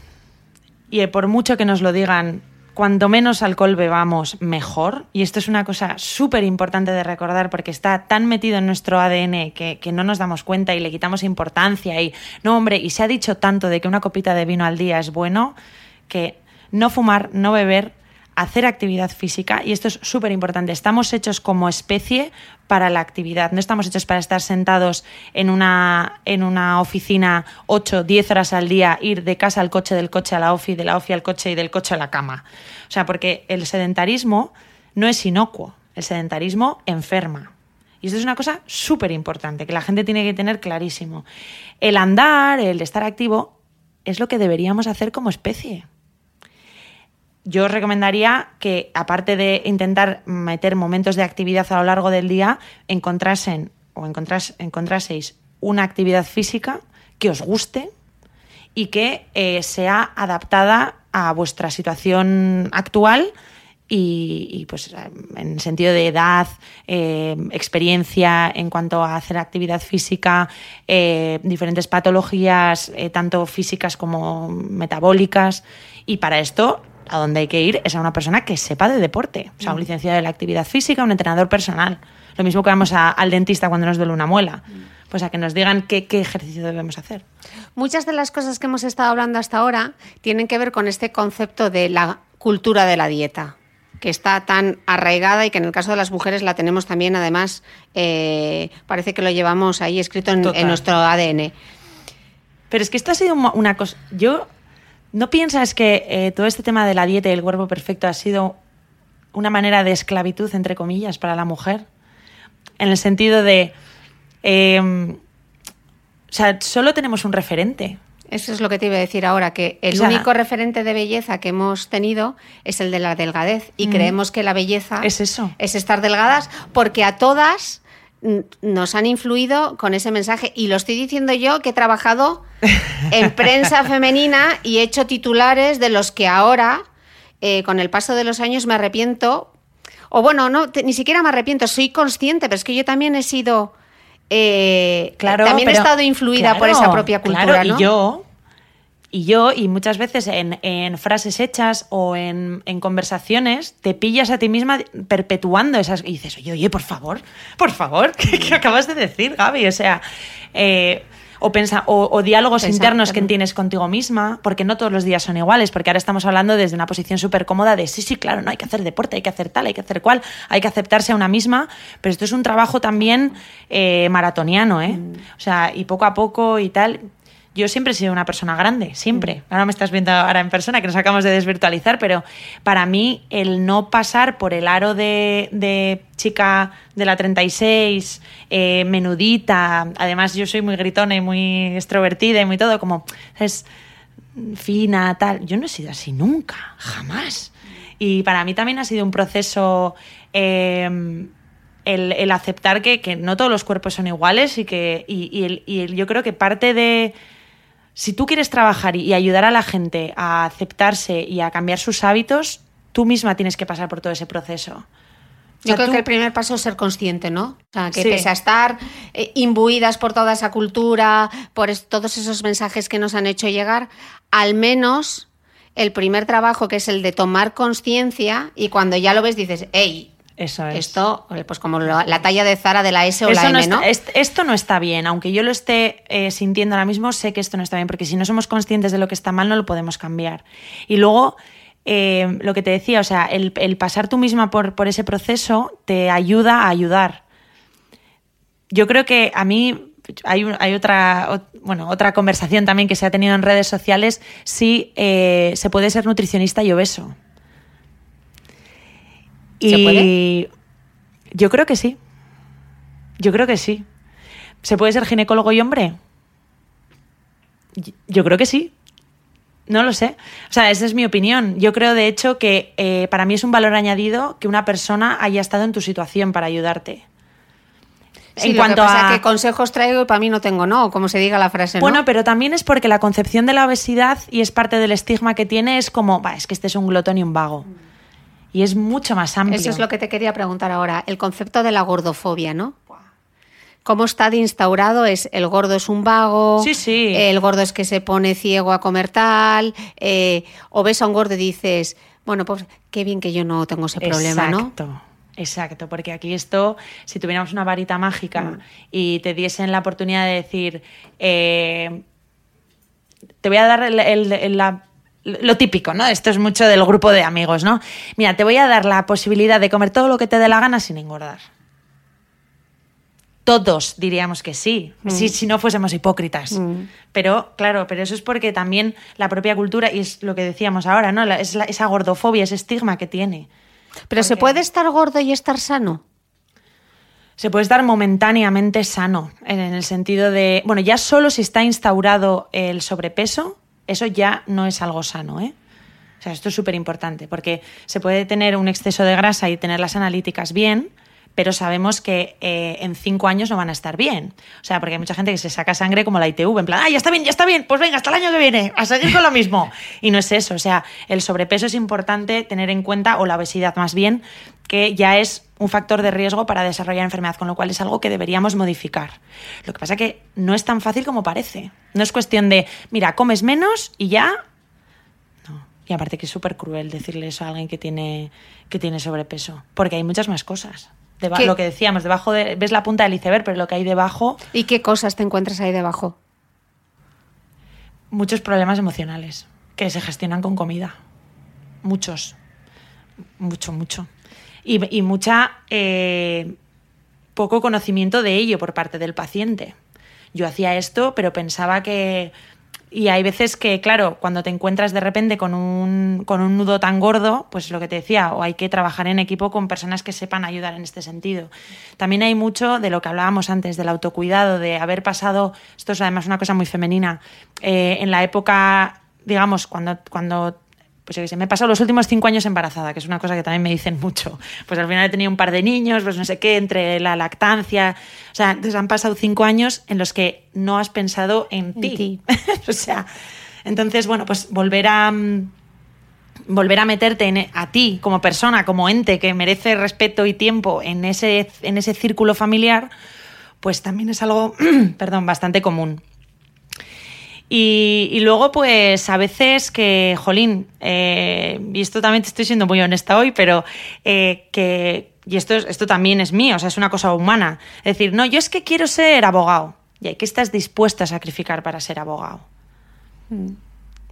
y por mucho que nos lo digan cuanto menos alcohol bebamos, mejor. Y esto es una cosa súper importante de recordar porque está tan metido en nuestro ADN que, que, no nos damos cuenta y le quitamos importancia. Y no, hombre, y se ha dicho tanto de que una copita de vino al día es bueno que no fumar, no beber, hacer actividad física, y esto es súper importante, estamos hechos como especie para la actividad, no estamos hechos para estar sentados en una, en una oficina 8, 10 horas al día, ir de casa al coche, del coche a la ofi, de la ofi al coche y del coche a la cama. O sea, porque el sedentarismo no es inocuo, el sedentarismo enferma. Y esto es una cosa súper importante, que la gente tiene que tener clarísimo. El andar, el estar activo, es lo que deberíamos hacer como especie yo os recomendaría que, aparte de intentar meter momentos de actividad a lo largo del día, encontrasen o encontraseis una actividad física que os guste y que eh, sea adaptada a vuestra situación actual y, pues en sentido de edad, eh, experiencia en cuanto a hacer actividad física, eh, diferentes patologías, tanto físicas como metabólicas. Y para esto a donde hay que ir es a una persona que sepa de deporte, o sea, un mm. licenciado de la actividad física, un entrenador personal. Lo mismo que vamos al dentista cuando nos duele una muela. Mm. Pues a que nos digan qué, ejercicio debemos hacer. Muchas de las cosas que hemos estado hablando hasta ahora tienen que ver con este concepto de la cultura de la dieta que está tan arraigada y que en el caso de las mujeres la tenemos también, además, eh, parece que lo llevamos ahí escrito en, en, nuestro ADN. Pero es que esto ha sido una cosa. Yo ¿No piensas que eh, todo este tema de la dieta y el cuerpo perfecto ha sido una manera de esclavitud, entre comillas, para la mujer? En el sentido de... Em, o sea, solo tenemos un referente. Eso es lo que te iba a decir ahora, que el único referente de belleza que hemos tenido es el de la delgadez. Y creemos que la belleza es eso. Es estar delgadas, porque a todas nos han influido con ese mensaje. Y lo estoy diciendo yo que he trabajado en prensa femenina y he hecho titulares de los que ahora, eh, con el paso de los años, me arrepiento. O bueno, no, ni siquiera me arrepiento, soy consciente, pero es que yo también he sido. Eh, claro, también he estado influida por esa propia cultura. Y yo, y yo, y muchas veces en, frases hechas o en, conversaciones, te pillas a ti misma perpetuando esas. Y dices, oye, oye, por favor, por favor, (laughs) ¿qué, acabas de decir, Gaby? O sea. Eh, o, pensa, o, diálogos internos que tienes contigo misma, porque no todos los días son iguales, porque ahora estamos hablando desde una posición súper cómoda de sí, sí, claro, no hay que hacer deporte, hay que hacer tal, hay que hacer cual, hay que aceptarse a una misma, pero esto es un trabajo también eh, maratoniano, ¿eh? Mm. O sea, y poco a poco y tal yo siempre he sido una persona grande, siempre. Mm. Ahora me estás viendo ahora en persona, que nos acabamos de desvirtualizar, pero para mí el no pasar por el aro de, chica de la 36, eh, menudita, además yo soy muy gritona y muy extrovertida y muy todo, como es fina, tal. Yo no he sido así nunca, jamás. Y para mí también ha sido un proceso... Em, el, aceptar que, no todos los cuerpos son iguales y que y yo creo que parte de, si tú quieres trabajar y ayudar a la gente a aceptarse y a cambiar sus hábitos, tú misma tienes que pasar por todo ese proceso. Yo creo que el primer paso es ser consciente, ¿no? O sea, que pese a estar eh, imbuidas por toda esa cultura, por todos esos mensajes que nos han hecho llegar, al menos el primer trabajo, que es el de tomar conciencia, y cuando ya lo ves dices, hey, eso es. Esto, pues como la talla de Zara de la S o la M, ¿no? esto no está bien. Aunque yo lo esté eh, sintiendo ahora mismo, sé que esto no está bien, porque si no somos conscientes de lo que está mal, no lo podemos cambiar. Y luego, eh, lo que te decía, o sea, el, pasar tú misma por, por, ese proceso te ayuda a ayudar. Yo creo que a mí hay, hay otra, bueno, otra conversación también que se ha tenido en redes sociales si eh, se puede ser nutricionista y obeso. Y Yo creo que sí. Yo creo que sí. ¿Se puede ser ginecólogo y hombre? Yo creo que sí. No lo sé. O sea, esa es mi opinión. Yo creo, de hecho, que eh, para mí es un valor añadido que una persona haya estado en tu situación para ayudarte. Sí, en lo cuanto que pasa a que consejos traigo y para mí no tengo no, como se diga la frase, ¿no? Bueno, pero también es porque la concepción de la obesidad y es parte del estigma que tiene es como, "Bah, es que este es un glotón y un vago. Y es mucho más amplio. Eso es lo que te quería preguntar ahora, el concepto de la gordofobia, ¿no? ¿Cómo está de instaurado? Es el gordo es un vago, Sí, sí. el gordo es que se pone ciego a comer tal, eh, o ves a un gordo y dices, bueno, pues qué bien que yo no tengo ese problema, ¿no? Exacto. Exacto, porque aquí esto, si tuviéramos una varita mágica Mm. y te diesen la oportunidad de decir, eh, te voy a dar el- el- el- la- lo típico, ¿no? Esto es mucho del grupo de amigos, ¿no? Mira, te voy a dar la posibilidad de comer todo lo que te dé la gana sin engordar. Todos diríamos que sí, si, si no fuésemos hipócritas. Pero, claro, pero eso es porque también la propia cultura, y es lo que decíamos ahora, ¿no? La- es la- esa gordofobia, ese estigma que tiene. Pero ¿se puede estar gordo y estar sano? Se puede estar momentáneamente sano, en el sentido de, bueno, ya solo si está instaurado el sobrepeso, eso ya no es algo sano, ¿eh? O sea, esto es súper importante, porque se puede tener un exceso de grasa y tener las analíticas bien, pero sabemos que eh, en cinco años no van a estar bien. O sea, porque hay mucha gente que se saca sangre como la ITV, en plan, ¡ah, ya está bien, ya está bien! Pues venga, hasta el año que viene, a seguir con lo mismo. (laughs) Y no es eso, o sea, el sobrepeso es importante tener en cuenta, o la obesidad más bien, que ya es un factor de riesgo para desarrollar enfermedad, con lo cual es algo que deberíamos modificar. Lo que pasa que no es tan fácil como parece. No es cuestión de, mira, comes menos y ya no. Y aparte que es súper cruel decirle eso a alguien que tiene, que tiene sobrepeso. Porque hay muchas más cosas. Deba- ¿Qué? Lo que decíamos, debajo de. Ves la punta del iceberg, pero lo que hay debajo, ¿Y qué cosas te encuentras ahí debajo? muchos problemas emocionales que se gestionan con comida. Muchos. Mucho, mucho. Y, y mucha. eh, poco conocimiento de ello por parte del paciente. Yo hacía esto, pero pensaba que. Y hay veces que, claro, cuando te encuentras de repente con un, con un nudo tan gordo, pues lo que te decía, o hay que trabajar en equipo con personas que sepan ayudar en este sentido. También hay mucho de lo que hablábamos antes, del autocuidado, de haber pasado, esto es además una cosa muy femenina, eh, en la época, digamos, cuando, cuando pues yo qué sé, me he pasado los últimos cinco años embarazada, que es una cosa que también me dicen mucho. Pues al final he tenido un par de niños, pues no sé qué, entre la lactancia. O sea, entonces han pasado cinco años en los que no has pensado en En ti. (laughs) o sea, entonces, bueno, pues volver a. mm, Volver a meterte en- a ti como persona, como ente que merece respeto y tiempo en ese, en ese círculo familiar, pues también es algo, (clears throat) perdón, bastante común. Y, y luego, pues a veces que, jolín, eh, y esto también te estoy siendo muy honesta hoy, pero eh, que, y esto, es- esto también es mío, o sea, es una cosa humana. Es decir, no, yo es que quiero ser abogado. ¿Y qué estás dispuesta a sacrificar para ser abogado?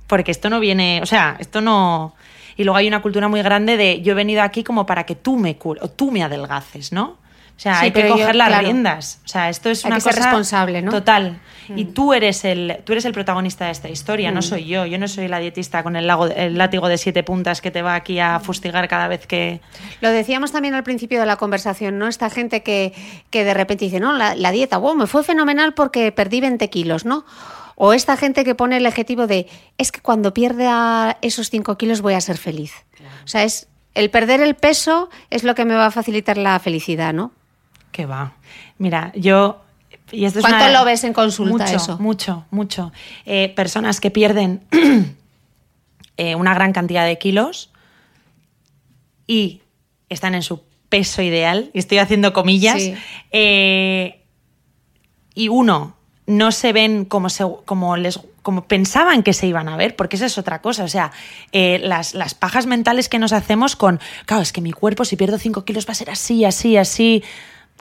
Porque esto no viene, o sea, esto no... Y luego hay una cultura muy grande de yo he venido aquí como para que tú me cures o tú me adelgaces, ¿no? O sea, Sí, hay que yo, coger las claro. riendas. O sea, esto es Hay una que ser cosa responsable, ¿no? Total. Y tú eres el tú eres el protagonista de esta historia, no soy yo. Yo no soy la dietista con el, lago, el látigo de siete puntas que te va aquí a fustigar cada vez que Lo decíamos también al principio de la conversación, ¿no? Esta gente que, que de repente dice, no, la, la dieta, wow, me fue fenomenal porque perdí 20 kilos, ¿no? O esta gente que pone el objetivo de, es que cuando pierda esos 5 kilos voy a ser feliz. O sea, es el perder el peso es lo que me va a facilitar la felicidad, ¿no? Que va. Mira, yo y esto es ¿Cuánto una- lo ves en consulta mucho, eso? Mucho, mucho. Eh, personas que pierden (clears throat) eh, una gran cantidad de kilos y están en su peso ideal, y estoy haciendo comillas, Sí. eh, y uno, no se ven como, se- como, les, como pensaban que se iban a ver, porque esa es otra cosa. O sea, eh, las, las pajas mentales que nos hacemos con, claro, es que mi cuerpo si pierdo 5 kilos va a ser así, así, así.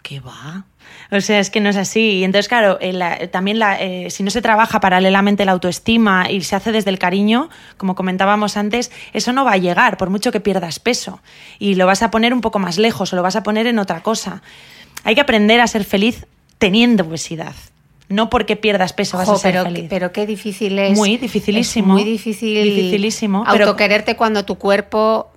¿Qué va? O sea, es que no es así. Y entonces, claro, eh, la- también la, eh, si no se trabaja paralelamente la autoestima y se hace desde el cariño, como comentábamos antes, eso no va a llegar, por mucho que pierdas peso. Y lo vas a poner un poco más lejos o lo vas a poner en otra cosa. Hay que aprender a ser feliz teniendo obesidad. No porque pierdas peso vas a ser pero, feliz. pero qué difícil es. Muy dificilísimo. es muy difícil. Dificilísimo, pero- Autoquererte cuando tu cuerpo.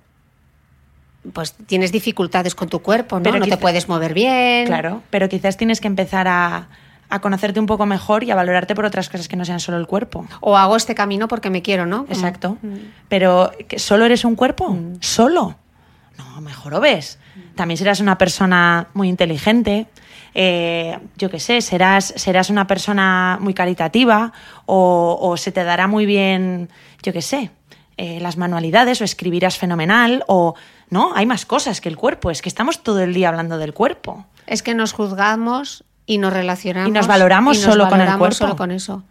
Pues tienes dificultades con tu cuerpo, ¿no? Pero no quizá- te puedes mover bien. Claro, pero quizás tienes que empezar a, a conocerte un poco mejor y a valorarte por otras cosas que no sean solo el cuerpo. O hago este camino porque me quiero, ¿no? Exacto. Pero ¿que ¿solo eres un cuerpo? Solo. No, mejor ves. También serás una persona muy inteligente, eh, yo qué sé, serás, serás una persona muy caritativa o, o se te dará muy bien, yo qué sé, eh, las manualidades o escribirás fenomenal o... No, hay más cosas que el cuerpo, es que estamos todo el día hablando del cuerpo. Es que nos juzgamos y nos relacionamos. Y nos valoramos solo con el cuerpo. solo con eso.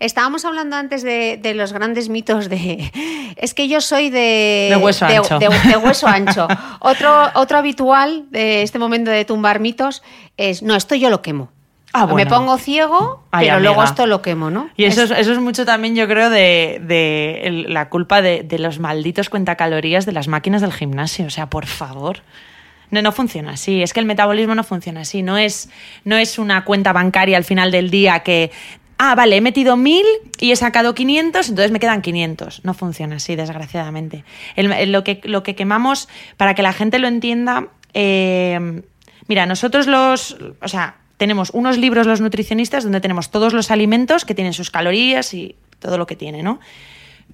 Estábamos hablando antes de, de los grandes mitos de. (laughs) Es que yo soy de. De hueso ancho. de hueso ancho. Otro, otro habitual de este momento de tumbar mitos es: no, esto yo lo quemo. Ah, Me pongo ciego, Ay, pero luego esto lo quemo, ¿no? Y eso es, eso es mucho también, yo creo, de, de la culpa de, de los malditos cuentacalorías de las máquinas del gimnasio. O sea, por favor. No, no funciona así. Es que el metabolismo no funciona así. No es, no es una cuenta bancaria al final del día que. Ah, vale, he metido 1000 y he sacado 500, entonces me quedan 500. No funciona así, desgraciadamente. El- el- lo, que, lo que quemamos, para que la gente lo entienda, eh, mira, nosotros los. O sea, tenemos unos libros los nutricionistas donde tenemos todos los alimentos que tienen sus calorías y todo lo que tiene, ¿no?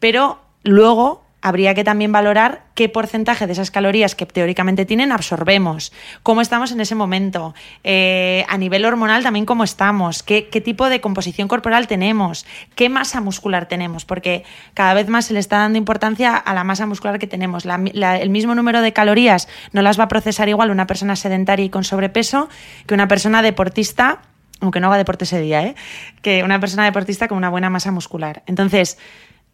Pero luego habría que también valorar qué porcentaje de esas calorías que teóricamente tienen absorbemos, cómo estamos en ese momento, eh, a nivel hormonal también cómo estamos, qué, qué tipo de composición corporal tenemos, qué masa muscular tenemos, porque cada vez más se le está dando importancia a la masa muscular que tenemos. El mismo número de calorías no las va a procesar igual una persona sedentaria y con sobrepeso que una persona deportista aunque no haga deporte ese día, ¿eh? que una persona deportista con una buena masa muscular. Entonces,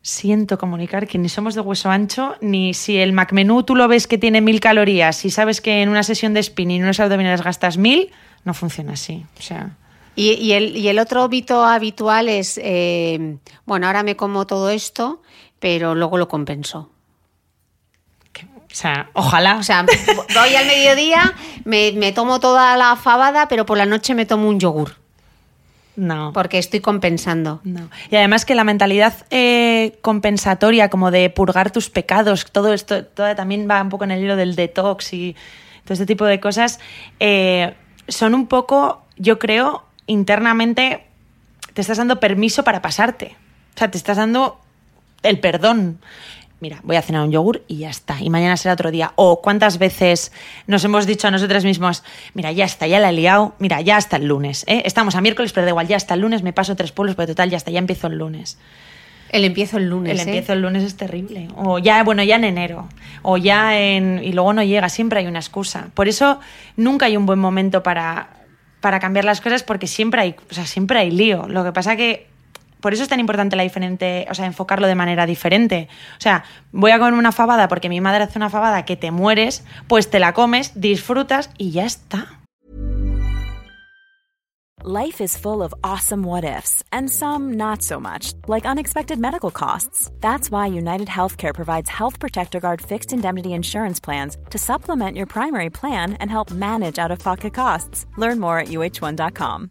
siento comunicar que ni somos de hueso ancho, ni si el McMenú tú lo ves que tiene mil calorías y sabes que en una sesión de spinning y unos abdominales gastas mil, no funciona así. O sea, Y, y el, y el otro mito habitual es: eh, bueno, ahora me como todo esto, pero luego lo compenso. o sea ojalá. O sea, voy al mediodía, me, me tomo toda la fabada, pero por la noche me tomo un yogur, no. porque estoy compensando. No. Y además que la mentalidad eh, compensatoria, como de purgar tus pecados, todo esto todo también va un poco en el hilo del detox y todo este tipo de cosas, eh, son un poco, yo creo, internamente te estás dando permiso para pasarte. O sea, te estás dando el perdón. Mira, voy a cenar un yogur y ya está. Y mañana será otro día. O cuántas veces nos hemos dicho a nosotras mismos, mira, ya está, ya la he liado, mira, ya hasta el lunes. ¿eh? Estamos a miércoles, pero da igual, ya hasta el lunes, me paso tres pueblos, pero total, ya está, ya empiezo el lunes. El empiezo el lunes. El ¿eh? empiezo el lunes es terrible. O ya, bueno, ya en enero. O ya en. Y luego no llega, siempre hay una excusa. Por eso nunca hay un buen momento para, para cambiar las cosas, porque siempre hay, o sea, siempre hay lío. Lo que pasa que. Por eso es tan importante la diferente, o sea, enfocarlo de manera diferente. O sea, voy a comer una fabada porque mi madre hace una fabada que te mueres, pues te la comes, disfrutas y ya está. Life is full of awesome what ifs, and some not so much, like unexpected medical costs. That's why United Healthcare provides Health Protector Guard fixed indemnity insurance plans to supplement your primary plan and help manage out of pocket costs. Learn more at uh1.com.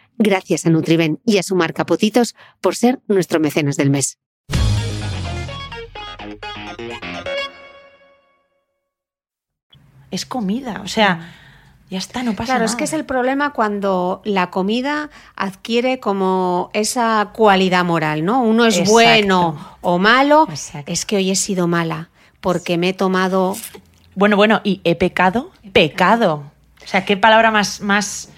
Gracias a Nutriben y a su marca Potitos por ser nuestro mecenas del mes. es comida. O sea, ya está, no pasa Claro, nada. es que es el problema cuando la comida adquiere como esa cualidad moral, ¿no? Uno es Exacto. bueno o malo. Exacto. Es que hoy he sido mala porque me he tomado Bueno, bueno, y he pecado, pecado. O sea, qué palabra más, más.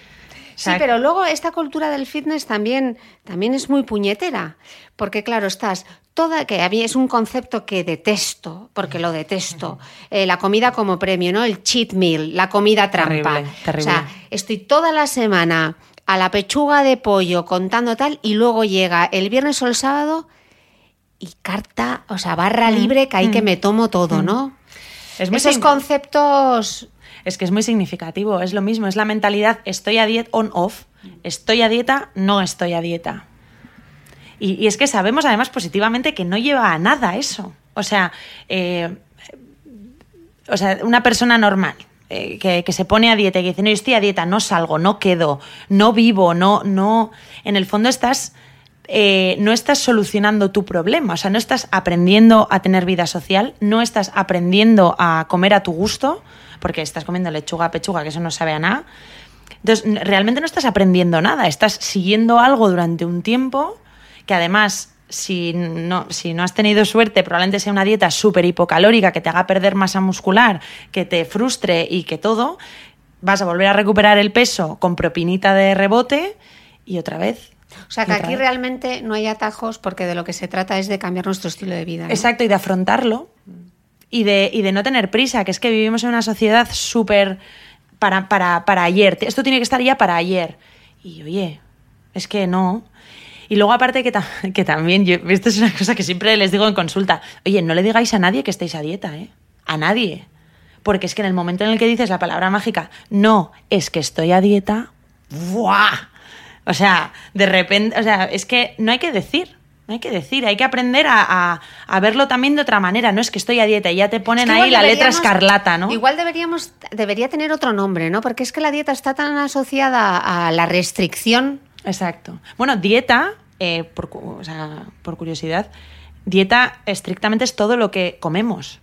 Sea, sí, pero luego esta cultura del fitness también, también es muy puñetera, porque claro, estás toda, que a mí es un concepto que detesto, porque lo detesto, eh, la comida como premio, ¿no? El cheat meal, la comida trampa. Terrible, terrible. O sea, estoy toda la semana a la pechuga de pollo contando tal y luego llega el viernes o el sábado y carta, o sea, barra libre que ahí que me tomo todo, ¿no? Mm. Es muy Esos conceptos Es que es muy significativo, es lo mismo, es la mentalidad estoy a dieta on-off, estoy a dieta, no estoy a dieta. Y, es que sabemos además positivamente que no lleva a nada eso. O sea, eh, o sea una persona normal eh, que, que se pone a dieta y dice, no, yo estoy a dieta, no salgo, no quedo, no vivo, no, no. En el fondo estás. eh, no estás solucionando tu problema, o sea, no estás aprendiendo a tener vida social, no estás aprendiendo a comer a tu gusto, porque estás comiendo lechuga a pechuga, que eso no sabe a nada. Entonces, realmente no estás aprendiendo nada, estás siguiendo algo durante un tiempo que además, si no, si no has tenido suerte, probablemente sea una dieta súper hipocalórica que te haga perder masa muscular, que te frustre y que todo, vas a volver a recuperar el peso con propinita de rebote y otra vez. O sea, que aquí realmente no hay atajos porque de lo que se trata es de cambiar nuestro estilo de vida. ¿no? Exacto, y de afrontarlo. Y de, y de no tener prisa, que es que vivimos en una sociedad súper para, para, para ayer. Esto tiene que estar ya para ayer. Y oye, es que no. Y luego aparte que, (laughs) que también, esto es una cosa que siempre les digo en consulta, oye, no le digáis a nadie que estéis a dieta, ¿eh? A nadie. Porque es que en el momento en el que dices la palabra mágica, no, es que estoy a dieta, ¡buah! O sea, de repente, o sea, es que no hay que decir, hay que decir, hay que aprender a, a- a verlo también de otra manera. No es que estoy a dieta y ya te ponen Es que ahí la letra escarlata, ¿no? Igual deberíamos, debería tener otro nombre, ¿no? Porque es que la dieta está tan asociada a la restricción. Exacto. Bueno, dieta, eh, por, o sea, por curiosidad, dieta estrictamente es todo lo que comemos.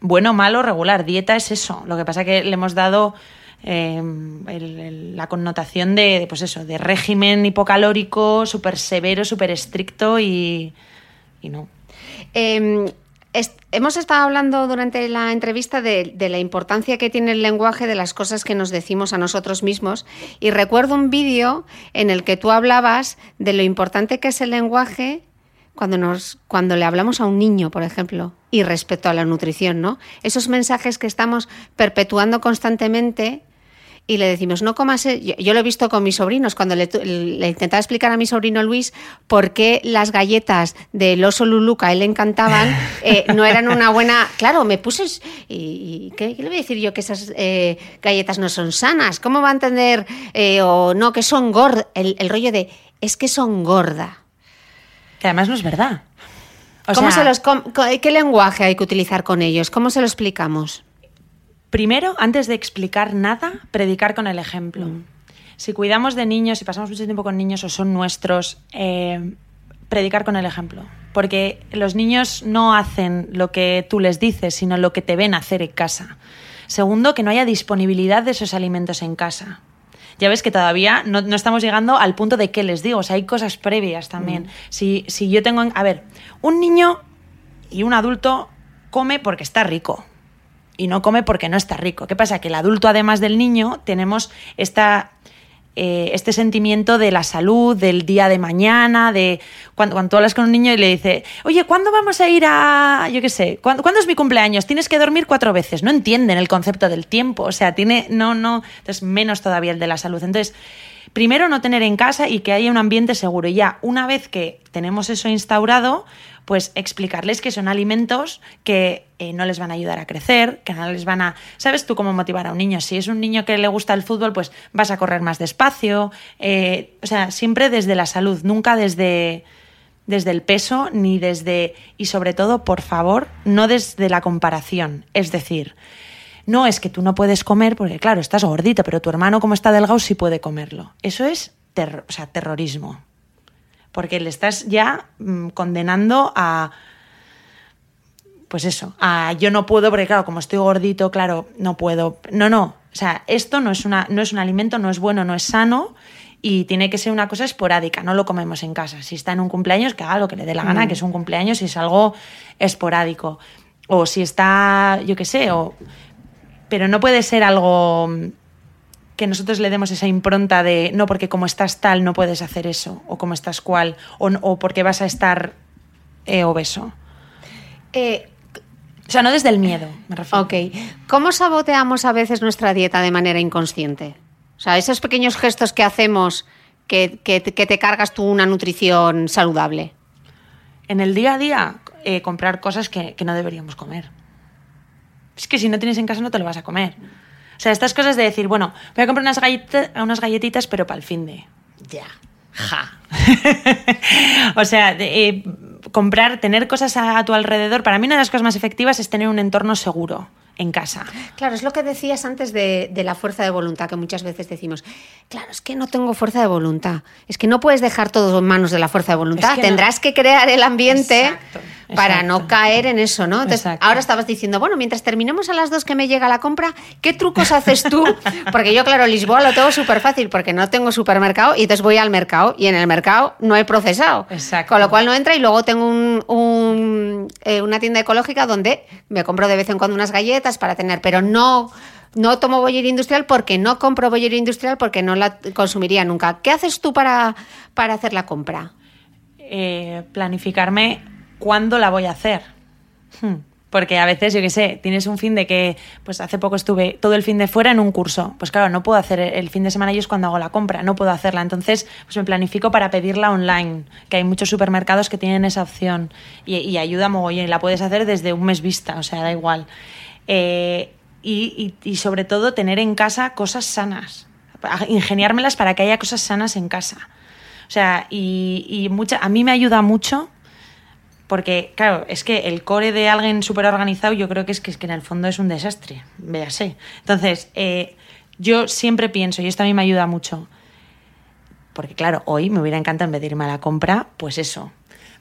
Bueno, malo, regular. Dieta es eso. Lo que pasa es que le hemos dado el- la connotación de, pues eso, de régimen hipocalórico, súper severo, súper estricto y, no. Est- hemos estado hablando durante la entrevista de, de la importancia que tiene el lenguaje de las cosas que nos decimos a nosotros mismos y recuerdo un vídeo en el que tú hablabas de lo importante que es el lenguaje cuando, nos, cuando le hablamos a un niño, por ejemplo, y respecto a la nutrición, ¿no? Esos mensajes que estamos perpetuando constantemente y le decimos, no comas. e-". Yo, yo lo he visto con mis sobrinos, cuando le, le intentaba explicar a mi sobrino Luis por qué las galletas del oso Lulu que a él le encantaban (laughs) eh, no eran una buena. Claro, me puse. ¿Y, y qué, qué le voy a decir yo que esas eh, galletas no son sanas? ¿Cómo va a entender? eh, o no, que son gordas. El, el rollo de, es que son gorda. Que además no es verdad. O ¿Cómo sea, se los ¿Qué lenguaje hay que utilizar con ellos? ¿Cómo se lo explicamos? Primero, antes de explicar nada, predicar con el ejemplo. Si cuidamos de niños, si pasamos mucho tiempo con niños o son nuestros, eh, predicar con el ejemplo. Porque los niños no hacen lo que tú les dices, sino lo que te ven hacer en casa. Segundo, que no haya disponibilidad de esos alimentos en casa. Ya ves que todavía no, no estamos llegando al punto de qué les digo. O sea, hay cosas previas también. Si, si yo tengo... en- A ver, un niño y un adulto come porque está rico y no come porque no está rico. ¿Qué pasa? Que el adulto, además del niño, tenemos esta, eh, este sentimiento de la salud, del día de mañana, de cuando, cuando tú hablas con un niño y le dice, oye, ¿cuándo vamos a ir a, yo qué sé, ¿cuándo, ¿cuándo es mi cumpleaños? Tienes que dormir cuatro veces. No entienden el concepto del tiempo, o sea, tiene, no, no, entonces menos todavía el de la salud. Entonces, primero no tener en casa y que haya un ambiente seguro. Y ya, una vez que tenemos eso instaurado, pues explicarles que son alimentos que eh, no les van a ayudar a crecer, que no les van a... ¿Sabes tú cómo motivar a un niño? Si es un niño que le gusta el fútbol, pues vas a correr más despacio. eh, o sea, siempre desde la salud, nunca desde, desde el peso ni desde... Y sobre todo, por favor, no desde la comparación. Es decir, no es que tú no puedes comer porque, claro, estás gordito, pero tu hermano, como está delgado, sí puede comerlo. Eso es o sea, terrorismo. Porque le estás ya mm, condenando a. pues eso, a yo no puedo, porque claro, como estoy gordito, claro, no puedo. No, no. O sea, esto no es, una, no es un alimento, no es bueno, no es sano y tiene que ser una cosa esporádica, no lo comemos en casa. Si está en un cumpleaños, que haga lo que le dé la gana, Mm. que es un cumpleaños y es algo esporádico. O si está, yo qué sé, o... pero no puede ser algo que nosotros le demos esa impronta de no, porque como estás tal no puedes hacer eso, o como estás cual, o, o porque vas a estar eh, obeso. Eh, O sea, no desde el miedo, me refiero. ok. ¿Cómo saboteamos a veces nuestra dieta de manera inconsciente? O sea, esos pequeños gestos que hacemos que, que- que te cargas tú una nutrición saludable. En el día a día, eh, comprar cosas que, que no deberíamos comer. Es que si no tienes en casa no te lo vas a comer. O sea, estas cosas de decir, bueno, voy a comprar unas, galleta- unas galletitas, pero para el fin de. Ya. Ja. (laughs) o sea, de, eh, comprar, tener cosas a, a tu alrededor. Para mí, una de las cosas más efectivas es tener un entorno seguro en casa. Claro, es lo que decías antes de, de la fuerza de voluntad, que muchas veces decimos, claro, es que no tengo fuerza de voluntad, es que no puedes dejar todo en manos de la fuerza de voluntad, Es que no. tendrás que crear el ambiente Exacto, para no caer en eso, ¿no? Entonces, Exacto. ahora estabas diciendo, bueno, mientras terminemos a las dos que me llega la compra, ¿qué trucos haces tú? (laughs) Porque yo, claro, Lisboa lo tengo súper fácil porque no tengo supermercado y entonces voy al mercado y en el mercado no hay procesado. Exacto. Con lo cual no entra y luego tengo un- un, eh, una tienda ecológica donde me compro de vez en cuando unas galletas para tener, pero no, no tomo bollería industrial porque no compro bollería industrial porque no la consumiría nunca. ¿Qué haces tú para, para hacer la compra? eh, planificarme cuándo la voy a hacer. Hmm. Porque a veces, yo qué sé, tienes un fin de que, pues hace poco estuve todo el fin de fuera en un curso. Pues claro, no puedo hacer el fin de semana y es cuando hago la compra, no puedo hacerla. Entonces, pues me planifico para pedirla online, que hay muchos supermercados que tienen esa opción y, y ayuda mogollón. Y la puedes hacer desde un mes vista, o sea, da igual. Eh, y, y- sobre todo tener en casa cosas sanas, ingeniármelas para que haya cosas sanas en casa. O sea, y, y mucha, a mí me ayuda mucho porque, claro, es que el core de alguien súper organizado yo creo que es, que es que en el fondo es un desastre, véase. Entonces, eh, yo siempre pienso, y esto a mí me ayuda mucho, porque claro, hoy me hubiera encantado en vez de irme a la compra, pues eso,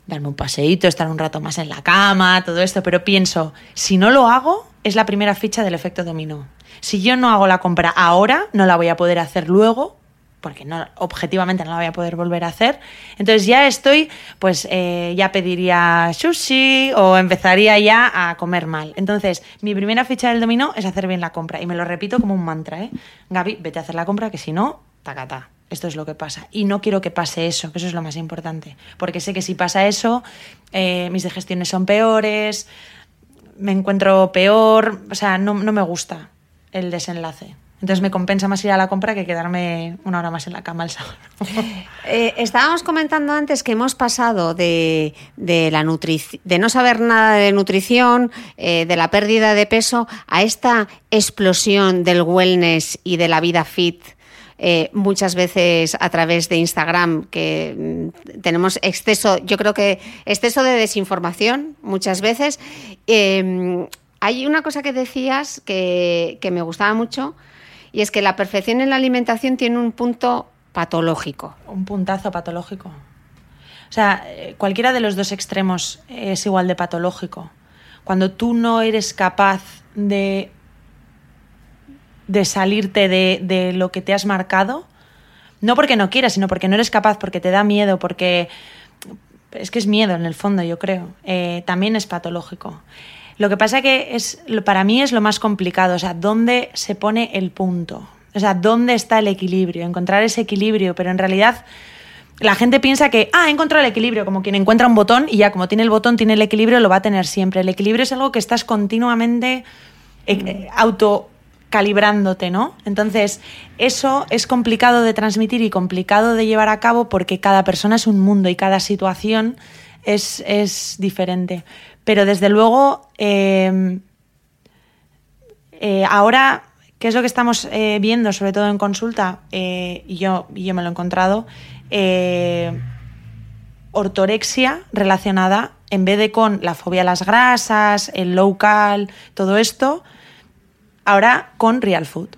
darme un paseíto, estar un rato más en la cama, todo esto, pero pienso, si no lo hago, es la primera ficha del efecto dominó. Si yo no hago la compra ahora, no la voy a poder hacer luego, porque no, objetivamente no la voy a poder volver a hacer. Entonces ya estoy, pues eh, ya pediría sushi o empezaría ya a comer mal. Entonces, mi primera ficha del dominó es hacer bien la compra. Y me lo repito como un mantra, ¿eh? Gaby, vete a hacer la compra, que si no, tacata. Esto es lo que pasa. Y no quiero que pase eso, que eso es lo más importante. Porque sé que si pasa eso, eh, mis digestiones son peores, me encuentro peor, o sea, no, no me gusta el desenlace. Entonces me compensa más ir a la compra que quedarme una hora más en la cama el sábado. (laughs) Eh, estábamos comentando antes que hemos pasado de, de la de no saber nada de nutrición, eh, de la pérdida de peso, a esta explosión del wellness y de la vida fit. Eh, muchas veces a través de Instagram, que mm, tenemos exceso, yo creo que exceso de desinformación muchas veces. Eh, hay una cosa que decías que, que me gustaba mucho, y es que la perfección en la alimentación tiene un punto patológico. Un puntazo patológico. O sea, eh, cualquiera de los dos extremos es igual de patológico. Cuando tú no eres capaz de, de salirte de, de lo que te has marcado, no porque no quieras, sino porque no eres capaz, porque te da miedo, porque es que es miedo en el fondo, yo creo. Eh, también es patológico. Lo que pasa que es, para mí es lo más complicado, o sea, dónde se pone el punto, o sea, dónde está el equilibrio, encontrar ese equilibrio, pero en realidad la gente piensa que, ah, he encontrado el equilibrio, como quien encuentra un botón y ya como tiene el botón, tiene el equilibrio, lo va a tener siempre. El equilibrio es algo que estás continuamente eh, autocalibrándote, ¿no? Entonces, eso es complicado de transmitir y complicado de llevar a cabo porque cada persona es un mundo y cada situación es, es diferente. Pero desde luego, eh, eh, ahora, ¿qué es lo que estamos eh, viendo, sobre todo en consulta? Eh, y yo, yo me lo he encontrado. ortorexia relacionada, en vez de con la fobia a las grasas, el low cal, todo esto, ahora con real food.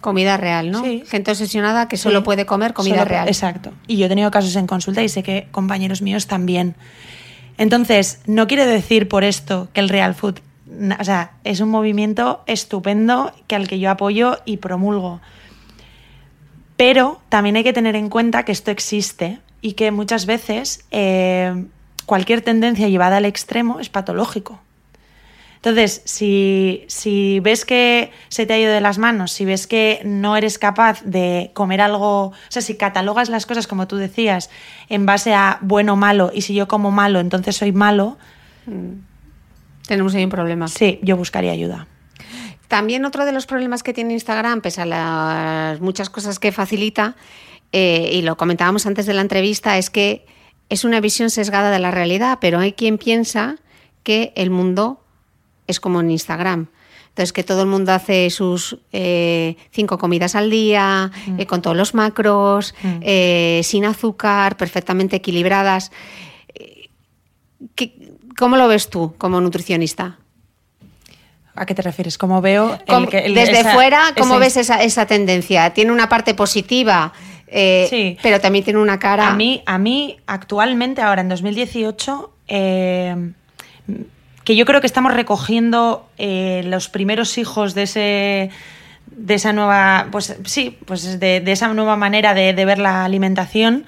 Comida real, ¿no? Sí. Gente obsesionada que solo Sí. puede comer comida Solo- real. Exacto. Y yo he tenido casos en consulta y sé que compañeros míos también. Entonces, no quiere decir por esto que el real food, o sea, es un movimiento estupendo que al que yo apoyo y promulgo. Pero también hay que tener en cuenta que esto existe y que muchas veces eh, cualquier tendencia llevada al extremo es patológico. Entonces, si, si, ves que se te ha ido de las manos, si ves que no eres capaz de comer algo, o sea, si catalogas las cosas como tú decías, en base a bueno o malo, y si yo como malo, entonces soy malo. Mm. Tenemos ahí un problema. Sí, yo buscaría ayuda. También otro de los problemas que tiene Instagram, pese a las muchas cosas que facilita, eh, y lo comentábamos antes de la entrevista, es que es una visión sesgada de la realidad, pero hay quien piensa que el mundo es como en Instagram. Entonces, que todo el mundo hace sus eh, cinco comidas al día, mm. eh, con todos los macros, mm. eh, sin azúcar, perfectamente equilibradas. ¿Cómo lo ves tú como nutricionista? ¿A qué te refieres? ¿Cómo veo? desde fuera, ¿cómo ves esa, esa, tendencia? ¿Tiene una parte positiva? sí. Pero también tiene una cara. A mí, a mí actualmente, ahora en 2018, que yo creo que estamos recogiendo eh, los primeros hijos de ese de esa nueva pues sí pues de, esa nueva manera de, ver la alimentación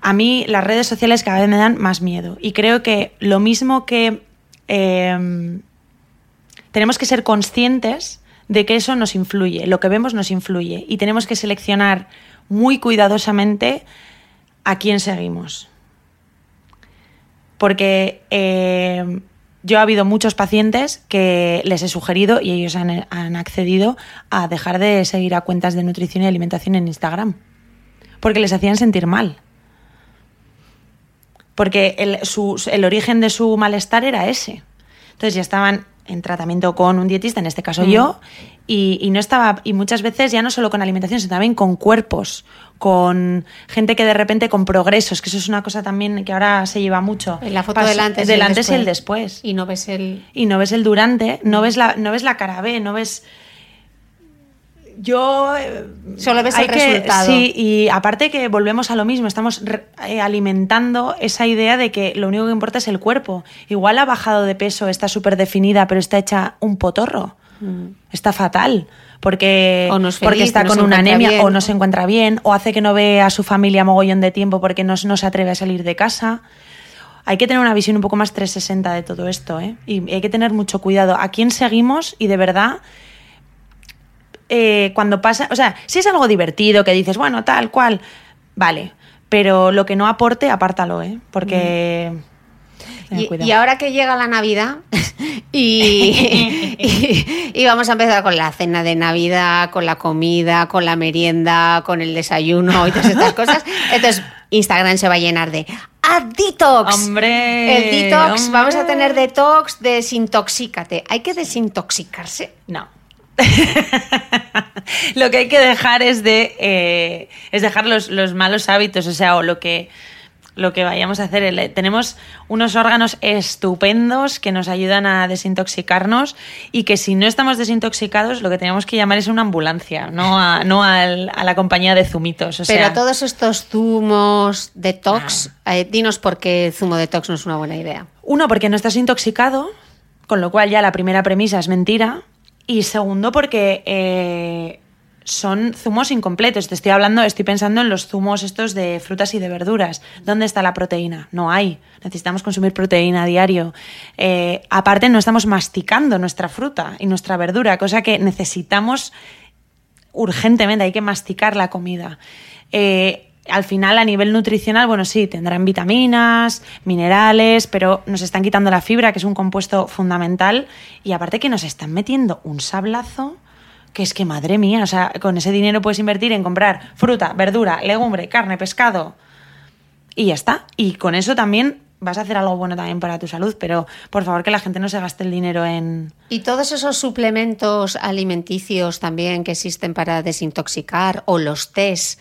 a mí las redes sociales cada vez me dan más miedo. Y creo que lo mismo que em, tenemos que ser conscientes de que eso nos influye lo que vemos nos influye y tenemos que seleccionar muy cuidadosamente a quién seguimos. Porque em, yo ha habido muchos pacientes que les he sugerido y ellos han, accedido a dejar de seguir a cuentas de nutrición y alimentación en Instagram. Porque les hacían sentir mal. Porque el, el origen de su malestar era ese. Entonces ya estaban en tratamiento con un dietista, en este caso yo, y, no estaba, y muchas veces ya no solo con alimentación, sino también con cuerpos, con gente que de repente con progresos, que eso es una cosa también que ahora se lleva mucho. En la foto del antes, del antes y el después. Y no ves el. Y no ves el durante, no ves la, no ves la cara B, no ves yo... Solo ves el resultado. Sí, y aparte que volvemos a lo mismo, estamos eh, alimentando esa idea de que lo único que importa es el cuerpo. Igual ha bajado de peso, está súper definida, pero está hecha un potorro. Mm. Está fatal. Porque, porque está con una anemia o no se encuentra bien o hace que no ve a su familia mogollón de tiempo porque no, no se atreve a salir de casa hay que tener una visión un poco más 360 de todo esto, ¿eh? Y hay que tener mucho cuidado a quién seguimos y de verdad eh, cuando pasa, o sea, si es algo divertido que dices, bueno, tal cual, vale, pero lo que no aporte, apártalo, ¿eh? Porque... Y, ahora que llega la Navidad (laughs) y, y, vamos a empezar con la cena de Navidad, con la comida, con la merienda, con el desayuno y todas estas (laughs) cosas, entonces Instagram se va a llenar de ¡Ah, detox! ¡Hombre! El detox, vamos a tener detox, desintoxícate. ¿Hay que desintoxicarse? No. (laughs) lo que hay que dejar es de eh, es dejar los, malos hábitos, o sea, o lo que lo que vayamos a hacer. Tenemos unos órganos estupendos que nos ayudan a desintoxicarnos y que si no estamos desintoxicados, lo que tenemos que llamar es una ambulancia, no a, no a la compañía de zumitos. Pero todos estos zumos detox, ah. eh, dinos por qué zumo detox no es una buena idea. Uno, porque no estás intoxicado, con lo cual ya la primera premisa es mentira. Y segundo, porque eh, son zumos incompletos. Te estoy hablando, estoy pensando en los zumos estos de frutas y de verduras. ¿Dónde está la proteína? No hay. Necesitamos consumir proteína a diario. Eh, aparte, no estamos masticando nuestra fruta y nuestra verdura, cosa que necesitamos urgentemente. Hay que masticar la comida. Eh, al final a nivel nutricional, bueno, sí, tendrán vitaminas, minerales, pero nos están quitando la fibra, que es un compuesto fundamental, y aparte que nos están metiendo un sablazo que es que madre mía, o sea, con ese dinero puedes invertir en comprar fruta, verdura, legumbre, carne, pescado, y ya está. Y con eso también vas a hacer algo bueno también para tu salud, pero por favor que la gente no se gaste el dinero en... Y todos esos suplementos alimenticios también que existen para desintoxicar o los test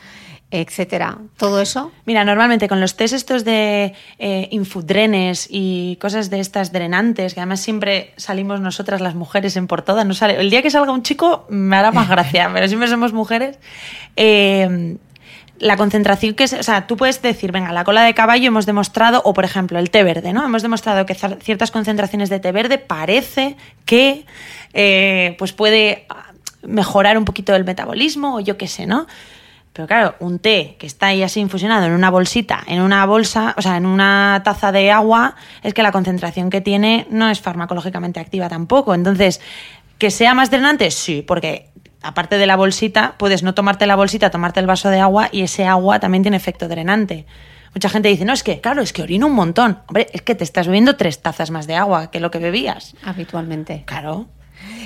etcétera. ¿Todo eso? Mira, normalmente con los test estos de eh, infudrenes y cosas de estas drenantes, que además siempre salimos nosotras las mujeres en por todas, no sale. El día que salga un chico me hará más gracia, (laughs) pero siempre somos mujeres. Eh, la concentración que es, o sea, tú puedes decir, venga, la cola de caballo hemos demostrado, o por ejemplo, el té verde, ¿no? Hemos demostrado que ciertas concentraciones de té verde parece que eh, pues puede mejorar un poquito el metabolismo, o yo qué sé, ¿no? Pero claro, un té que está ahí así infusionado en una bolsita, en una bolsa, o sea, en una taza de agua, es que la concentración que tiene no es farmacológicamente activa tampoco. Entonces, que sea más drenante, sí, porque aparte de la bolsita, puedes no tomarte la bolsita, tomarte el vaso de agua y ese agua también tiene efecto drenante. Mucha gente dice, no, es que, claro, es que orino un montón. Hombre, es que te estás bebiendo tres tazas más de agua que lo que bebías. Habitualmente. Claro.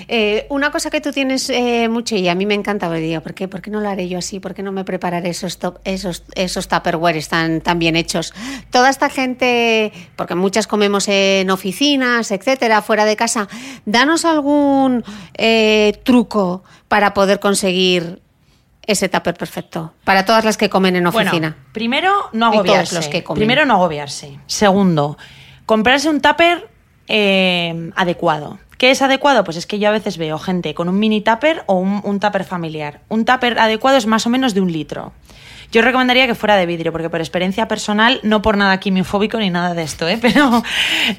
Eh, una cosa que tú tienes eh, mucho y a mí me encanta, hoy día, ¿por qué, ¿por qué no lo haré yo así? ¿Por qué no me prepararé esos, esos, esos tupperwares tan, tan bien hechos? Toda esta gente, porque muchas comemos en oficinas, etcétera, fuera de casa, danos algún eh, truco para poder conseguir ese tupper perfecto para todas las que comen en oficina. primero, no agobiarse. Los que Primero, no agobiarse. Segundo, comprarse un tupper adecuado. ¿Qué es adecuado? Pues es que yo a veces veo gente con un mini tupper o un, un tupper familiar. Un tupper adecuado es más o menos de un litro. Yo recomendaría que fuera de vidrio, porque por experiencia personal, no por nada quimiofóbico ni nada de esto, ¿eh? (laughs) pero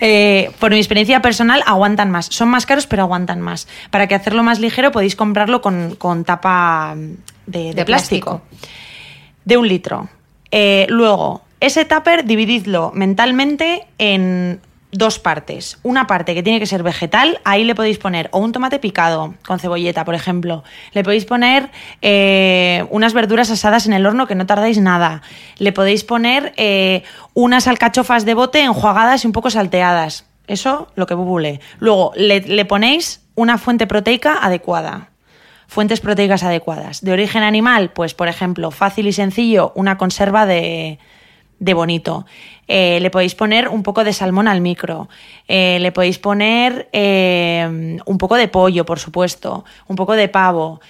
eh, por mi experiencia personal aguantan más. Son más caros, pero aguantan más. Para que hacerlo más ligero podéis comprarlo con, tapa de, plástico. De un litro. Eh, luego, ese tupper divididlo mentalmente en dos partes. Una parte que tiene que ser vegetal, ahí le podéis poner o un tomate picado con cebolleta, por ejemplo. Le podéis poner eh, unas verduras asadas en el horno que no tardáis nada. Le podéis poner eh, unas alcachofas de bote enjuagadas y un poco salteadas. Eso, lo que bubule. Luego, le, le ponéis una fuente proteica adecuada fuentes proteicas adecuadas. De origen animal, pues por ejemplo, fácil y sencillo, una conserva de, de bonito. Eh, le podéis poner un poco de salmón al micro. Eh, le podéis poner eh, un poco de pollo, por supuesto. Un poco de pavo.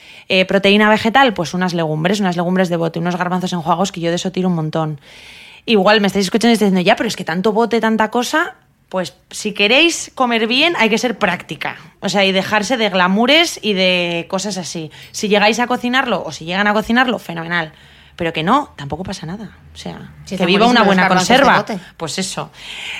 proteína vegetal, pues unas legumbres, unas legumbres de bote, unos garbanzos enjuagos que yo de eso tiro un montón. Igual me estáis escuchando y estáis diciendo, ya, pero es que tanto bote, tanta cosa. Pues si queréis comer bien hay que ser práctica, o sea, y dejarse de glamures y de cosas así. Si llegáis a cocinarlo o si llegan a cocinarlo, fenomenal pero que no, tampoco pasa nada. O sea, que viva una buena conserva. Pues eso.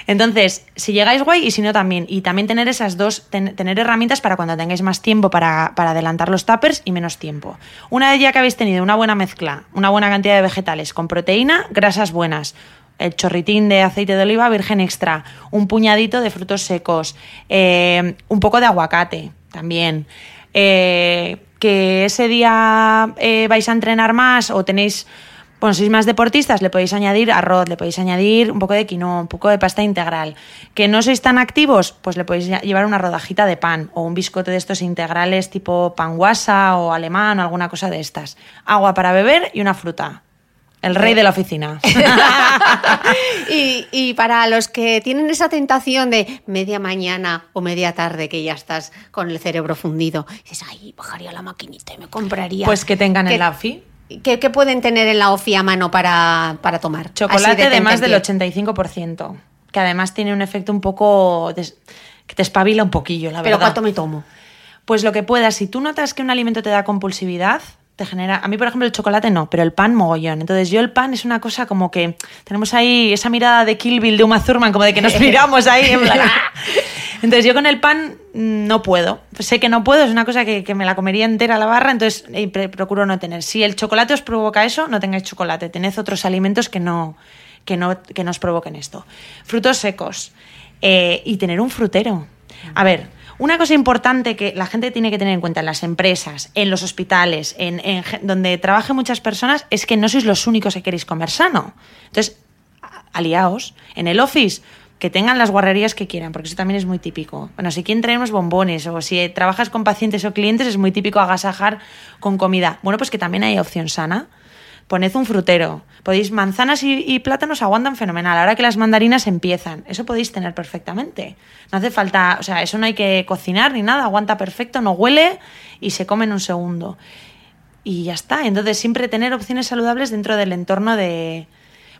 Entonces, si llegáis guay y si no también. Y también tener esas dos, tener herramientas para cuando tengáis más tiempo para, adelantar los tuppers y menos tiempo. Una vez ya que habéis tenido una buena mezcla, una buena cantidad de vegetales con proteína, grasas buenas, el chorritín de aceite de oliva virgen extra, un puñadito de frutos secos, eh, un poco de aguacate también. Eh, que ese día eh, vais a entrenar más o tenéis, bueno, sois más deportistas, le podéis añadir arroz, le podéis añadir un poco de quinoa, un poco de pasta integral. Que no sois tan activos, pues le podéis llevar una rodajita de pan o un biscote de estos integrales tipo pan guasa o alemán o alguna cosa de estas. Agua para beber y una fruta. El rey de la oficina. (laughs) y, para los que tienen esa tentación de media mañana o media tarde que ya estás con el cerebro fundido, dices, ay, bajaría la maquinita y me compraría. Pues que tengan en la OFI. ¿Qué, pueden tener en la OFI a mano para, tomar? Chocolate de, más del 85%, que además tiene un efecto un poco... que te espabila un poquillo, la verdad. ¿Pero cuánto me tomo? Pues lo que puedas. Si tú notas que un alimento te da compulsividad, genera. A mí, por ejemplo, el chocolate no, pero el pan mogollón. Entonces, yo el pan es una cosa como que tenemos ahí esa mirada de Kill Bill de Uma Thurman, como de que nos (laughs) miramos ahí en plan. ¡ah! Entonces, yo con el pan mm, no puedo. Sé que no puedo, es una cosa que, me la comería entera la barra, entonces procuro no tener. Si el chocolate os provoca eso, no tengáis chocolate. Tened otros alimentos que no, que no, que os provoquen esto. Frutos secos. Eh, y tener un frutero. A ver, una cosa importante que la gente tiene que tener en cuenta en las empresas, en los hospitales, en, donde trabajen muchas personas, es que no sois los únicos que queréis comer sano. Entonces, aliaos. En el office, que tengan las guarrerías que quieran, porque eso también es muy típico. Bueno, si quieren traernos bombones o si trabajas con pacientes o clientes, es muy típico agasajar con comida. Bueno, pues que también hay opción sana poned un frutero. Podéis, manzanas y, plátanos aguantan fenomenal. Ahora que las mandarinas empiezan, eso podéis tener perfectamente. No hace falta, o sea, eso no hay que cocinar ni nada, aguanta perfecto, no huele y se come en un segundo. Y ya está. Entonces, siempre tener opciones saludables dentro del entorno de.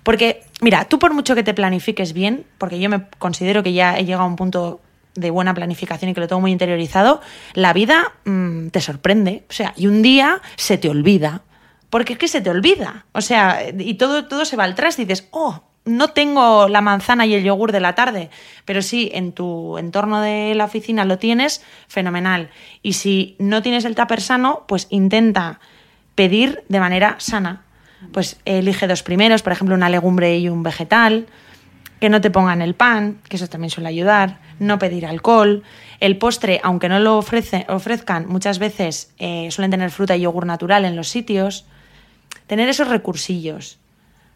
Porque, mira, tú por mucho que te planifiques bien, porque yo me considero que ya he llegado a un punto de buena planificación y que lo tengo muy interiorizado, la vida mm, te sorprende. O sea, y un día se te olvida porque es que se te olvida. O sea, y todo, todo se va al traste y dices, oh, no tengo la manzana y el yogur de la tarde, pero sí en tu entorno de la oficina lo tienes, fenomenal. Y si no tienes el tupper sano, pues intenta pedir de manera sana. Pues elige dos primeros, por ejemplo, una legumbre y un vegetal, que no te pongan el pan, que eso también suele ayudar, no pedir alcohol. El postre, aunque no lo ofrezcan, muchas veces eh, suelen tener fruta y yogur natural en los sitios. Tener esos recursillos.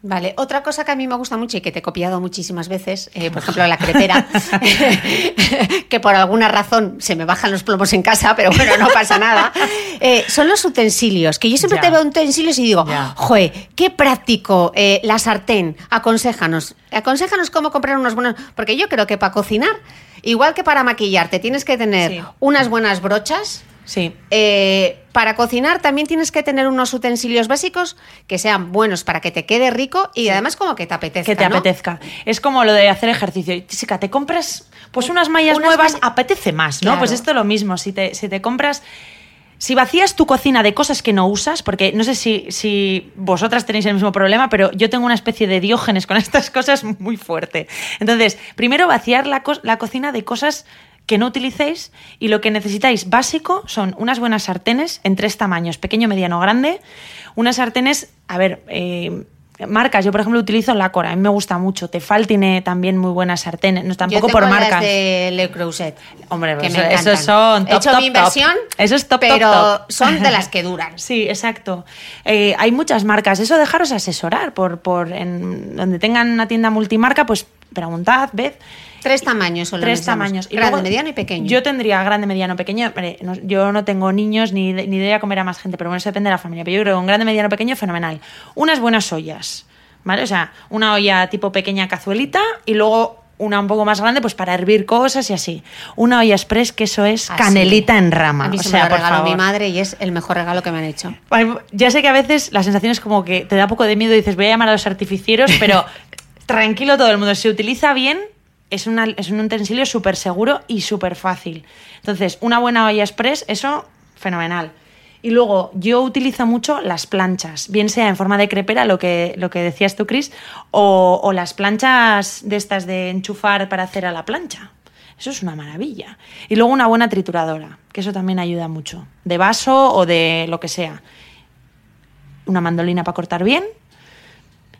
Vale, otra cosa que a mí me gusta mucho y que te he copiado muchísimas veces, eh, por ejemplo, la crepera, (laughs) (laughs) que por alguna razón se me bajan los plomos en casa, pero bueno, no pasa nada, eh, son los utensilios, que yo siempre Ya. te veo utensilios y digo, Ya. joe, qué práctico, eh, la sartén, aconséjanos, aconséjanos cómo comprar unos buenos, porque yo creo que para cocinar, igual que para maquillarte, tienes que tener Sí. unas buenas brochas, Sí. eh, para cocinar también tienes que tener unos utensilios básicos que sean buenos para que te quede rico y además como que te apetezca. que te ¿no? apetezca. Es como lo de hacer ejercicio. Chica, te compras pues unas mallas Unas nuevas, apetece más, ¿no? Claro. Pues esto es lo mismo. Si te, si te compras. Si vacías tu cocina de cosas que no usas, porque no sé si, si vosotras tenéis el mismo problema, pero yo tengo una especie de diógenes con (laughs) estas cosas muy fuerte. Entonces, primero vaciar la, co- la cocina de cosas que no utilicéis y lo que necesitáis básico son unas buenas sartenes en tres tamaños, pequeño, mediano, grande. Unas sartenes, a ver, eh, marcas, yo por ejemplo utilizo Lacora, a mí me gusta mucho. Tefal tiene también muy buenas sartenes, no Yo tampoco tengo por las marcas. de Le Creuset. Hombre, que eso- me esos son He top, hecho top, mi top. inversión, Eso es top, top, pero top. son de las que duran. (laughs) Sí, exacto. Eh, hay muchas marcas. Eso dejaros asesorar por, por en donde tengan una tienda multimarca, pues preguntad, ved. Tres tamaños solo Tres tamaños. Grande, luego, mediano y pequeño. Yo tendría grande, mediano, pequeño. Yo no tengo niños ni, ni idea comer a más gente, pero bueno, eso depende de la familia. Pero yo creo que un grande, mediano, pequeño, fenomenal. Unas buenas ollas, ¿vale? O sea, una olla tipo pequeña cazuelita y luego una un poco más grande pues para hervir cosas y así. Una olla express que eso es Así. canelita en rama. A mí o se sea, me lo regaló mi madre y es el mejor regalo que me han hecho. Ya sé que a veces la sensación es como que te da poco de miedo y dices, voy a llamar a los artificieros, pero (laughs) tranquilo todo el mundo. Si se utiliza bien, es, es un utensilio súper seguro y súper fácil. Entonces, una buena olla express, eso, fenomenal. Y luego, yo utilizo mucho las planchas, bien sea en forma de crepera, lo que, lo que decías tú, Chris, o, o las planchas de estas de enchufar para hacer a la plancha. Eso es una maravilla. Y luego una buena trituradora, que eso también ayuda mucho. De vaso o de lo que sea. Una mandolina para cortar bien.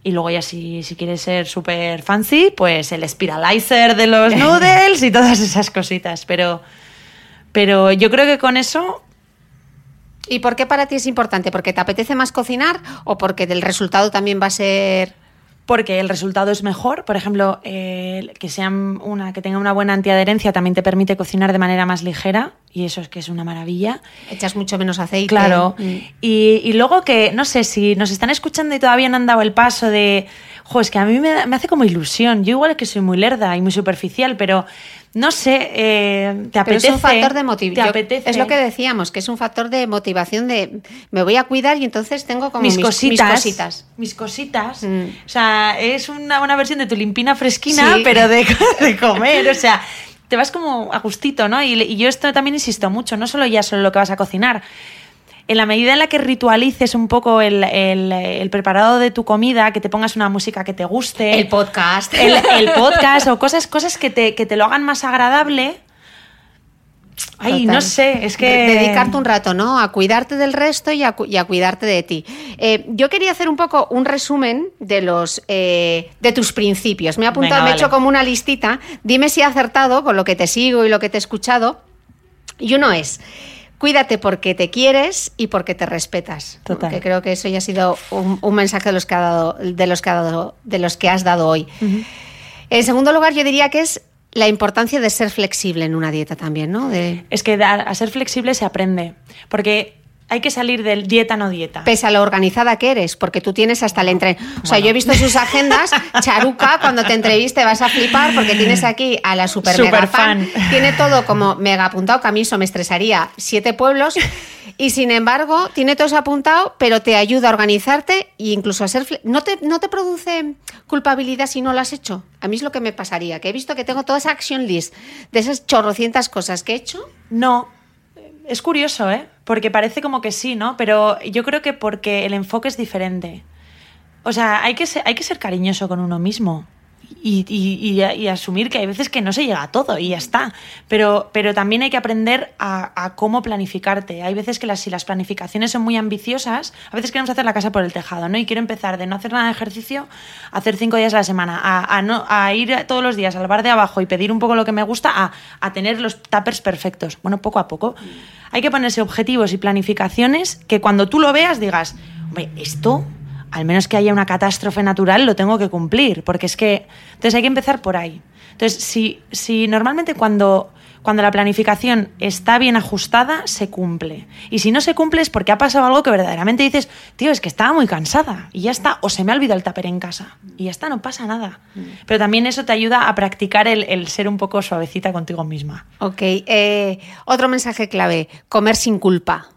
Y luego ya si, si quieres ser súper fancy, pues el spiralizer de los (laughs) noodles y todas esas cositas. Pero, pero yo creo que con eso ¿Y por qué para ti es importante? ¿Porque te apetece más cocinar o porque del resultado también va a ser... porque el resultado es mejor. Por ejemplo, eh, que sean una, que tenga una buena antiadherencia también te permite cocinar de manera más ligera y eso es que es una maravilla. Echas mucho menos aceite. Claro. Mm. Y, y luego que, no sé, si nos están escuchando y todavía no han dado el paso de, jo, es que a mí me, me hace como ilusión. Yo igual es que soy muy lerda y muy superficial, pero no sé, eh, te Pero apetece. es un factor de motivación. Es lo que decíamos, que es un factor de motivación de me voy a cuidar y entonces tengo como mis, mis, cositas. mis cositas. Mis cositas. Mm. O sea, es una buena versión de tu limpina fresquina, Sí. pero de, (laughs) de comer. O sea, te vas como a gustito, ¿no? Y, y yo esto también insisto mucho, no solo ya solo lo que vas a cocinar. En la medida en la que ritualices un poco el, el- el preparado de tu comida, que te pongas una música que te guste. El podcast. el, el (laughs) podcast o cosas, cosas que, te, que te lo hagan más agradable. Ay, Total. no sé, es que... De- Dedicarte un rato, ¿no? A cuidarte del resto y a, cu- y a cuidarte de ti. Eh, yo quería hacer un poco un resumen de los eh, de tus principios. Me he apuntado, Venga, me he vale. hecho como una listita. Dime si he acertado con lo que te sigo y lo que te he escuchado. Y uno es, cuídate porque te quieres y porque te respetas. Total. Que creo que eso ya ha sido un, un mensaje de los que ha dado, de los que ha dado, de los que has dado hoy. En segundo lugar, yo diría que es la importancia de ser flexible en una dieta también, ¿no? De, Es que a, a ser flexible se aprende. Porque hay que salir del dieta no dieta. pese a lo organizada que eres, porque tú tienes hasta el entre... O sea, yo he visto sus agendas, Charuca, cuando te entreviste vas a flipar porque tienes aquí a la super, mega fan. Tiene todo como mega apuntado, que a mí eso me estresaría, siete pueblos, y sin embargo tiene todo eso apuntado, pero te ayuda a organizarte e incluso a ser... ¿No te, ¿No te produce culpabilidad si no lo has hecho? A mí es lo que me pasaría, que he visto que tengo toda esa action list de esas chorrocientas cosas que he hecho. No, es curioso, ¿eh? Porque parece como que sí, ¿no? Pero yo creo que porque el enfoque es diferente. O sea, hay que ser, hay que ser cariñoso con uno mismo. Y, asumir que hay veces que no se llega a todo y ya está. Pero, pero también hay que aprender a, cómo planificarte. Hay veces que las, si las planificaciones son muy ambiciosas, a veces queremos hacer la casa por el tejado, ¿no? Y quiero empezar de no hacer nada de ejercicio a hacer cinco días a la semana, a, a ir todos los días al bar de abajo y pedir un poco lo que me gusta, a, a tener los tuppers perfectos. Bueno, poco a poco. Hay que ponerse objetivos y planificaciones que cuando tú lo veas digas, hombre, esto al menos que haya una catástrofe natural, lo tengo que cumplir, porque es que... Entonces hay que empezar por ahí. Entonces, si, si normalmente cuando, cuando la planificación está bien ajustada, se cumple. Y si no se cumple es porque ha pasado algo que verdaderamente dices, tío, es que estaba muy cansada y ya está, o se me ha olvidado el tupper en casa y ya está, no pasa nada. Pero también eso te ayuda a practicar el, el ser un poco suavecita contigo misma. Ok, eh, otro mensaje clave, comer sin culpa.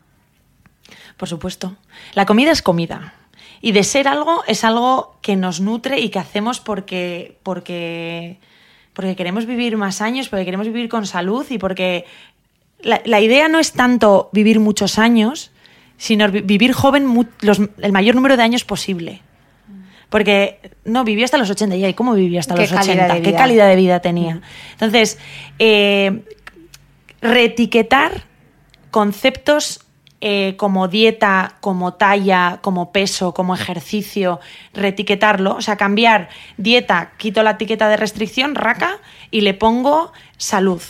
Por supuesto. La comida es comida. Y de ser algo es algo que nos nutre y que hacemos porque, porque, porque queremos vivir más años, porque queremos vivir con salud y porque la, la idea no es tanto vivir muchos años, sino vi- vivir joven mu- los- el mayor número de años posible. Porque no, vivió hasta los 80 ya. ¿Y cómo vivió hasta ¿Qué los calidad 80? de ¿Qué calidad de vida tenía? Entonces, eh, reetiquetar conceptos eh, como dieta, como talla, como peso, como ejercicio, reetiquetarlo, o sea, cambiar dieta, quito la etiqueta de restricción, raca, y le pongo salud.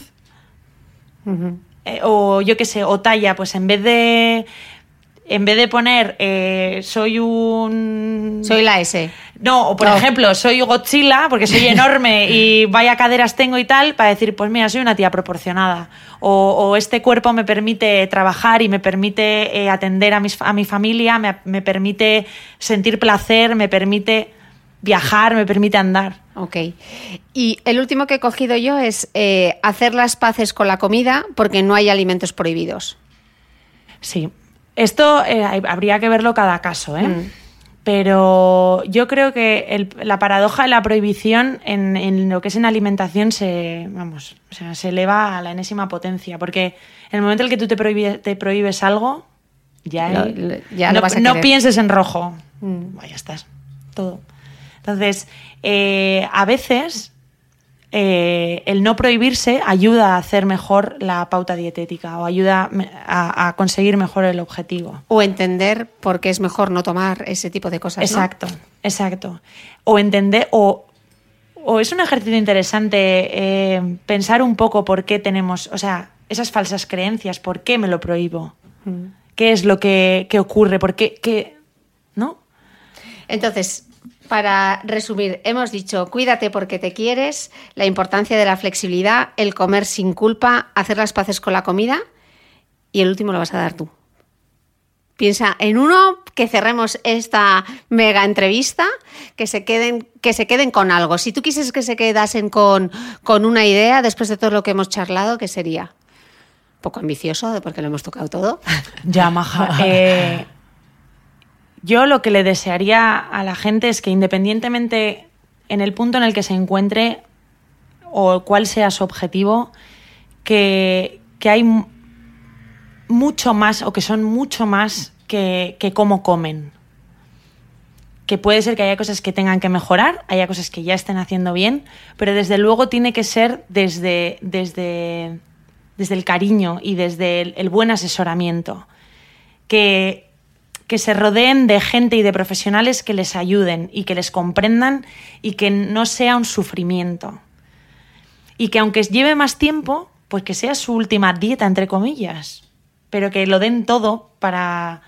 Eh, o yo qué sé, o talla, pues en vez de en vez de poner eh, soy un Soy la S. no, o por No. ejemplo, soy Godzilla porque soy (laughs) enorme y vaya caderas tengo y tal, para decir, pues mira, soy una tía proporcionada. O, o este cuerpo me permite trabajar y me permite eh, atender a, mis, a mi familia, me, me permite sentir placer, me permite viajar, me permite andar. Ok. Y el último que he cogido yo es eh, hacer las paces con la comida porque no hay alimentos prohibidos. Sí. Esto eh, habría que verlo cada caso, ¿eh? Mm. Pero yo creo que el- la paradoja de la prohibición en, en lo que es en alimentación se, vamos, o sea, se eleva a la enésima potencia. Porque en el momento en el que tú te, prohíbe- te prohíbes algo, ya, Lo- hay- lo- ya no, pienses en rojo. Mm. Bueno, ya estás. Todo. Entonces, eh, a veces eh, el no prohibirse ayuda a hacer mejor la pauta dietética o ayuda a, a conseguir mejor el objetivo. O entender por qué es mejor no tomar ese tipo de cosas. ¿no? Exacto, exacto. O entender, o, o es un ejercicio interesante eh, pensar un poco por qué tenemos, o sea, esas falsas creencias, por qué me lo prohíbo, Mm. qué es lo que, que ocurre, por qué, qué- ¿no? Entonces, para resumir, hemos dicho cuídate porque te quieres, la importancia de la flexibilidad, el comer sin culpa, hacer las paces con la comida y el último lo vas a dar tú. Piensa en uno que cerremos esta mega entrevista, que se queden, que se queden con algo. Si tú quisieses que se quedasen con, con una idea después de todo lo que hemos charlado, ¿qué sería? Poco ambicioso, porque lo hemos tocado todo. Ya, maja. (laughs) Eh, yo lo que le desearía a la gente es que independientemente en el punto en el que se encuentre o cuál sea su objetivo, que, que hay mu- mucho más o que son mucho más que, que cómo comen. Que puede ser que haya cosas que tengan que mejorar, haya cosas que ya estén haciendo bien, pero desde luego tiene que ser desde, desde, desde el cariño y desde el, el buen asesoramiento. Que, que se rodeen de gente y de profesionales que les ayuden y que les comprendan y que no sea un sufrimiento. Y que aunque lleve más tiempo, pues que sea su última dieta, entre comillas, pero que lo den todo para,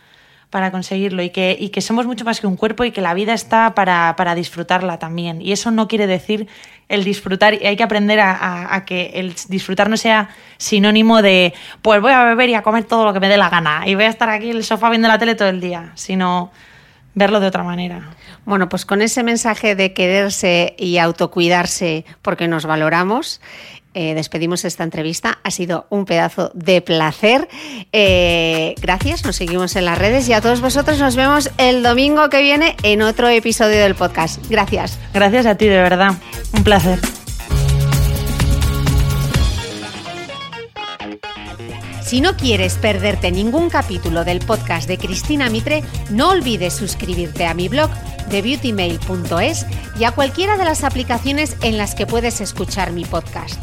para conseguirlo y que, y que somos mucho más que un cuerpo y que la vida está para, para disfrutarla también. Y eso no quiere decir el disfrutar, y hay que aprender a, a- a que el disfrutar no sea sinónimo de, pues voy a beber y a comer todo lo que me dé la gana y voy a estar aquí en el sofá viendo la tele todo el día, sino verlo de otra manera. Bueno, pues con ese mensaje de quererse y autocuidarse porque nos valoramos, eh, despedimos esta entrevista. Ha sido un pedazo de placer. Eh, gracias, nos seguimos en las redes y a todos vosotros nos vemos el domingo que viene en otro episodio del podcast. Gracias. Gracias a ti, de verdad. Un placer. Si no quieres perderte ningún capítulo del podcast de Cristina Mitre, no olvides suscribirte a mi blog de beautymail.es y a cualquiera de las aplicaciones en las que puedes escuchar mi podcast,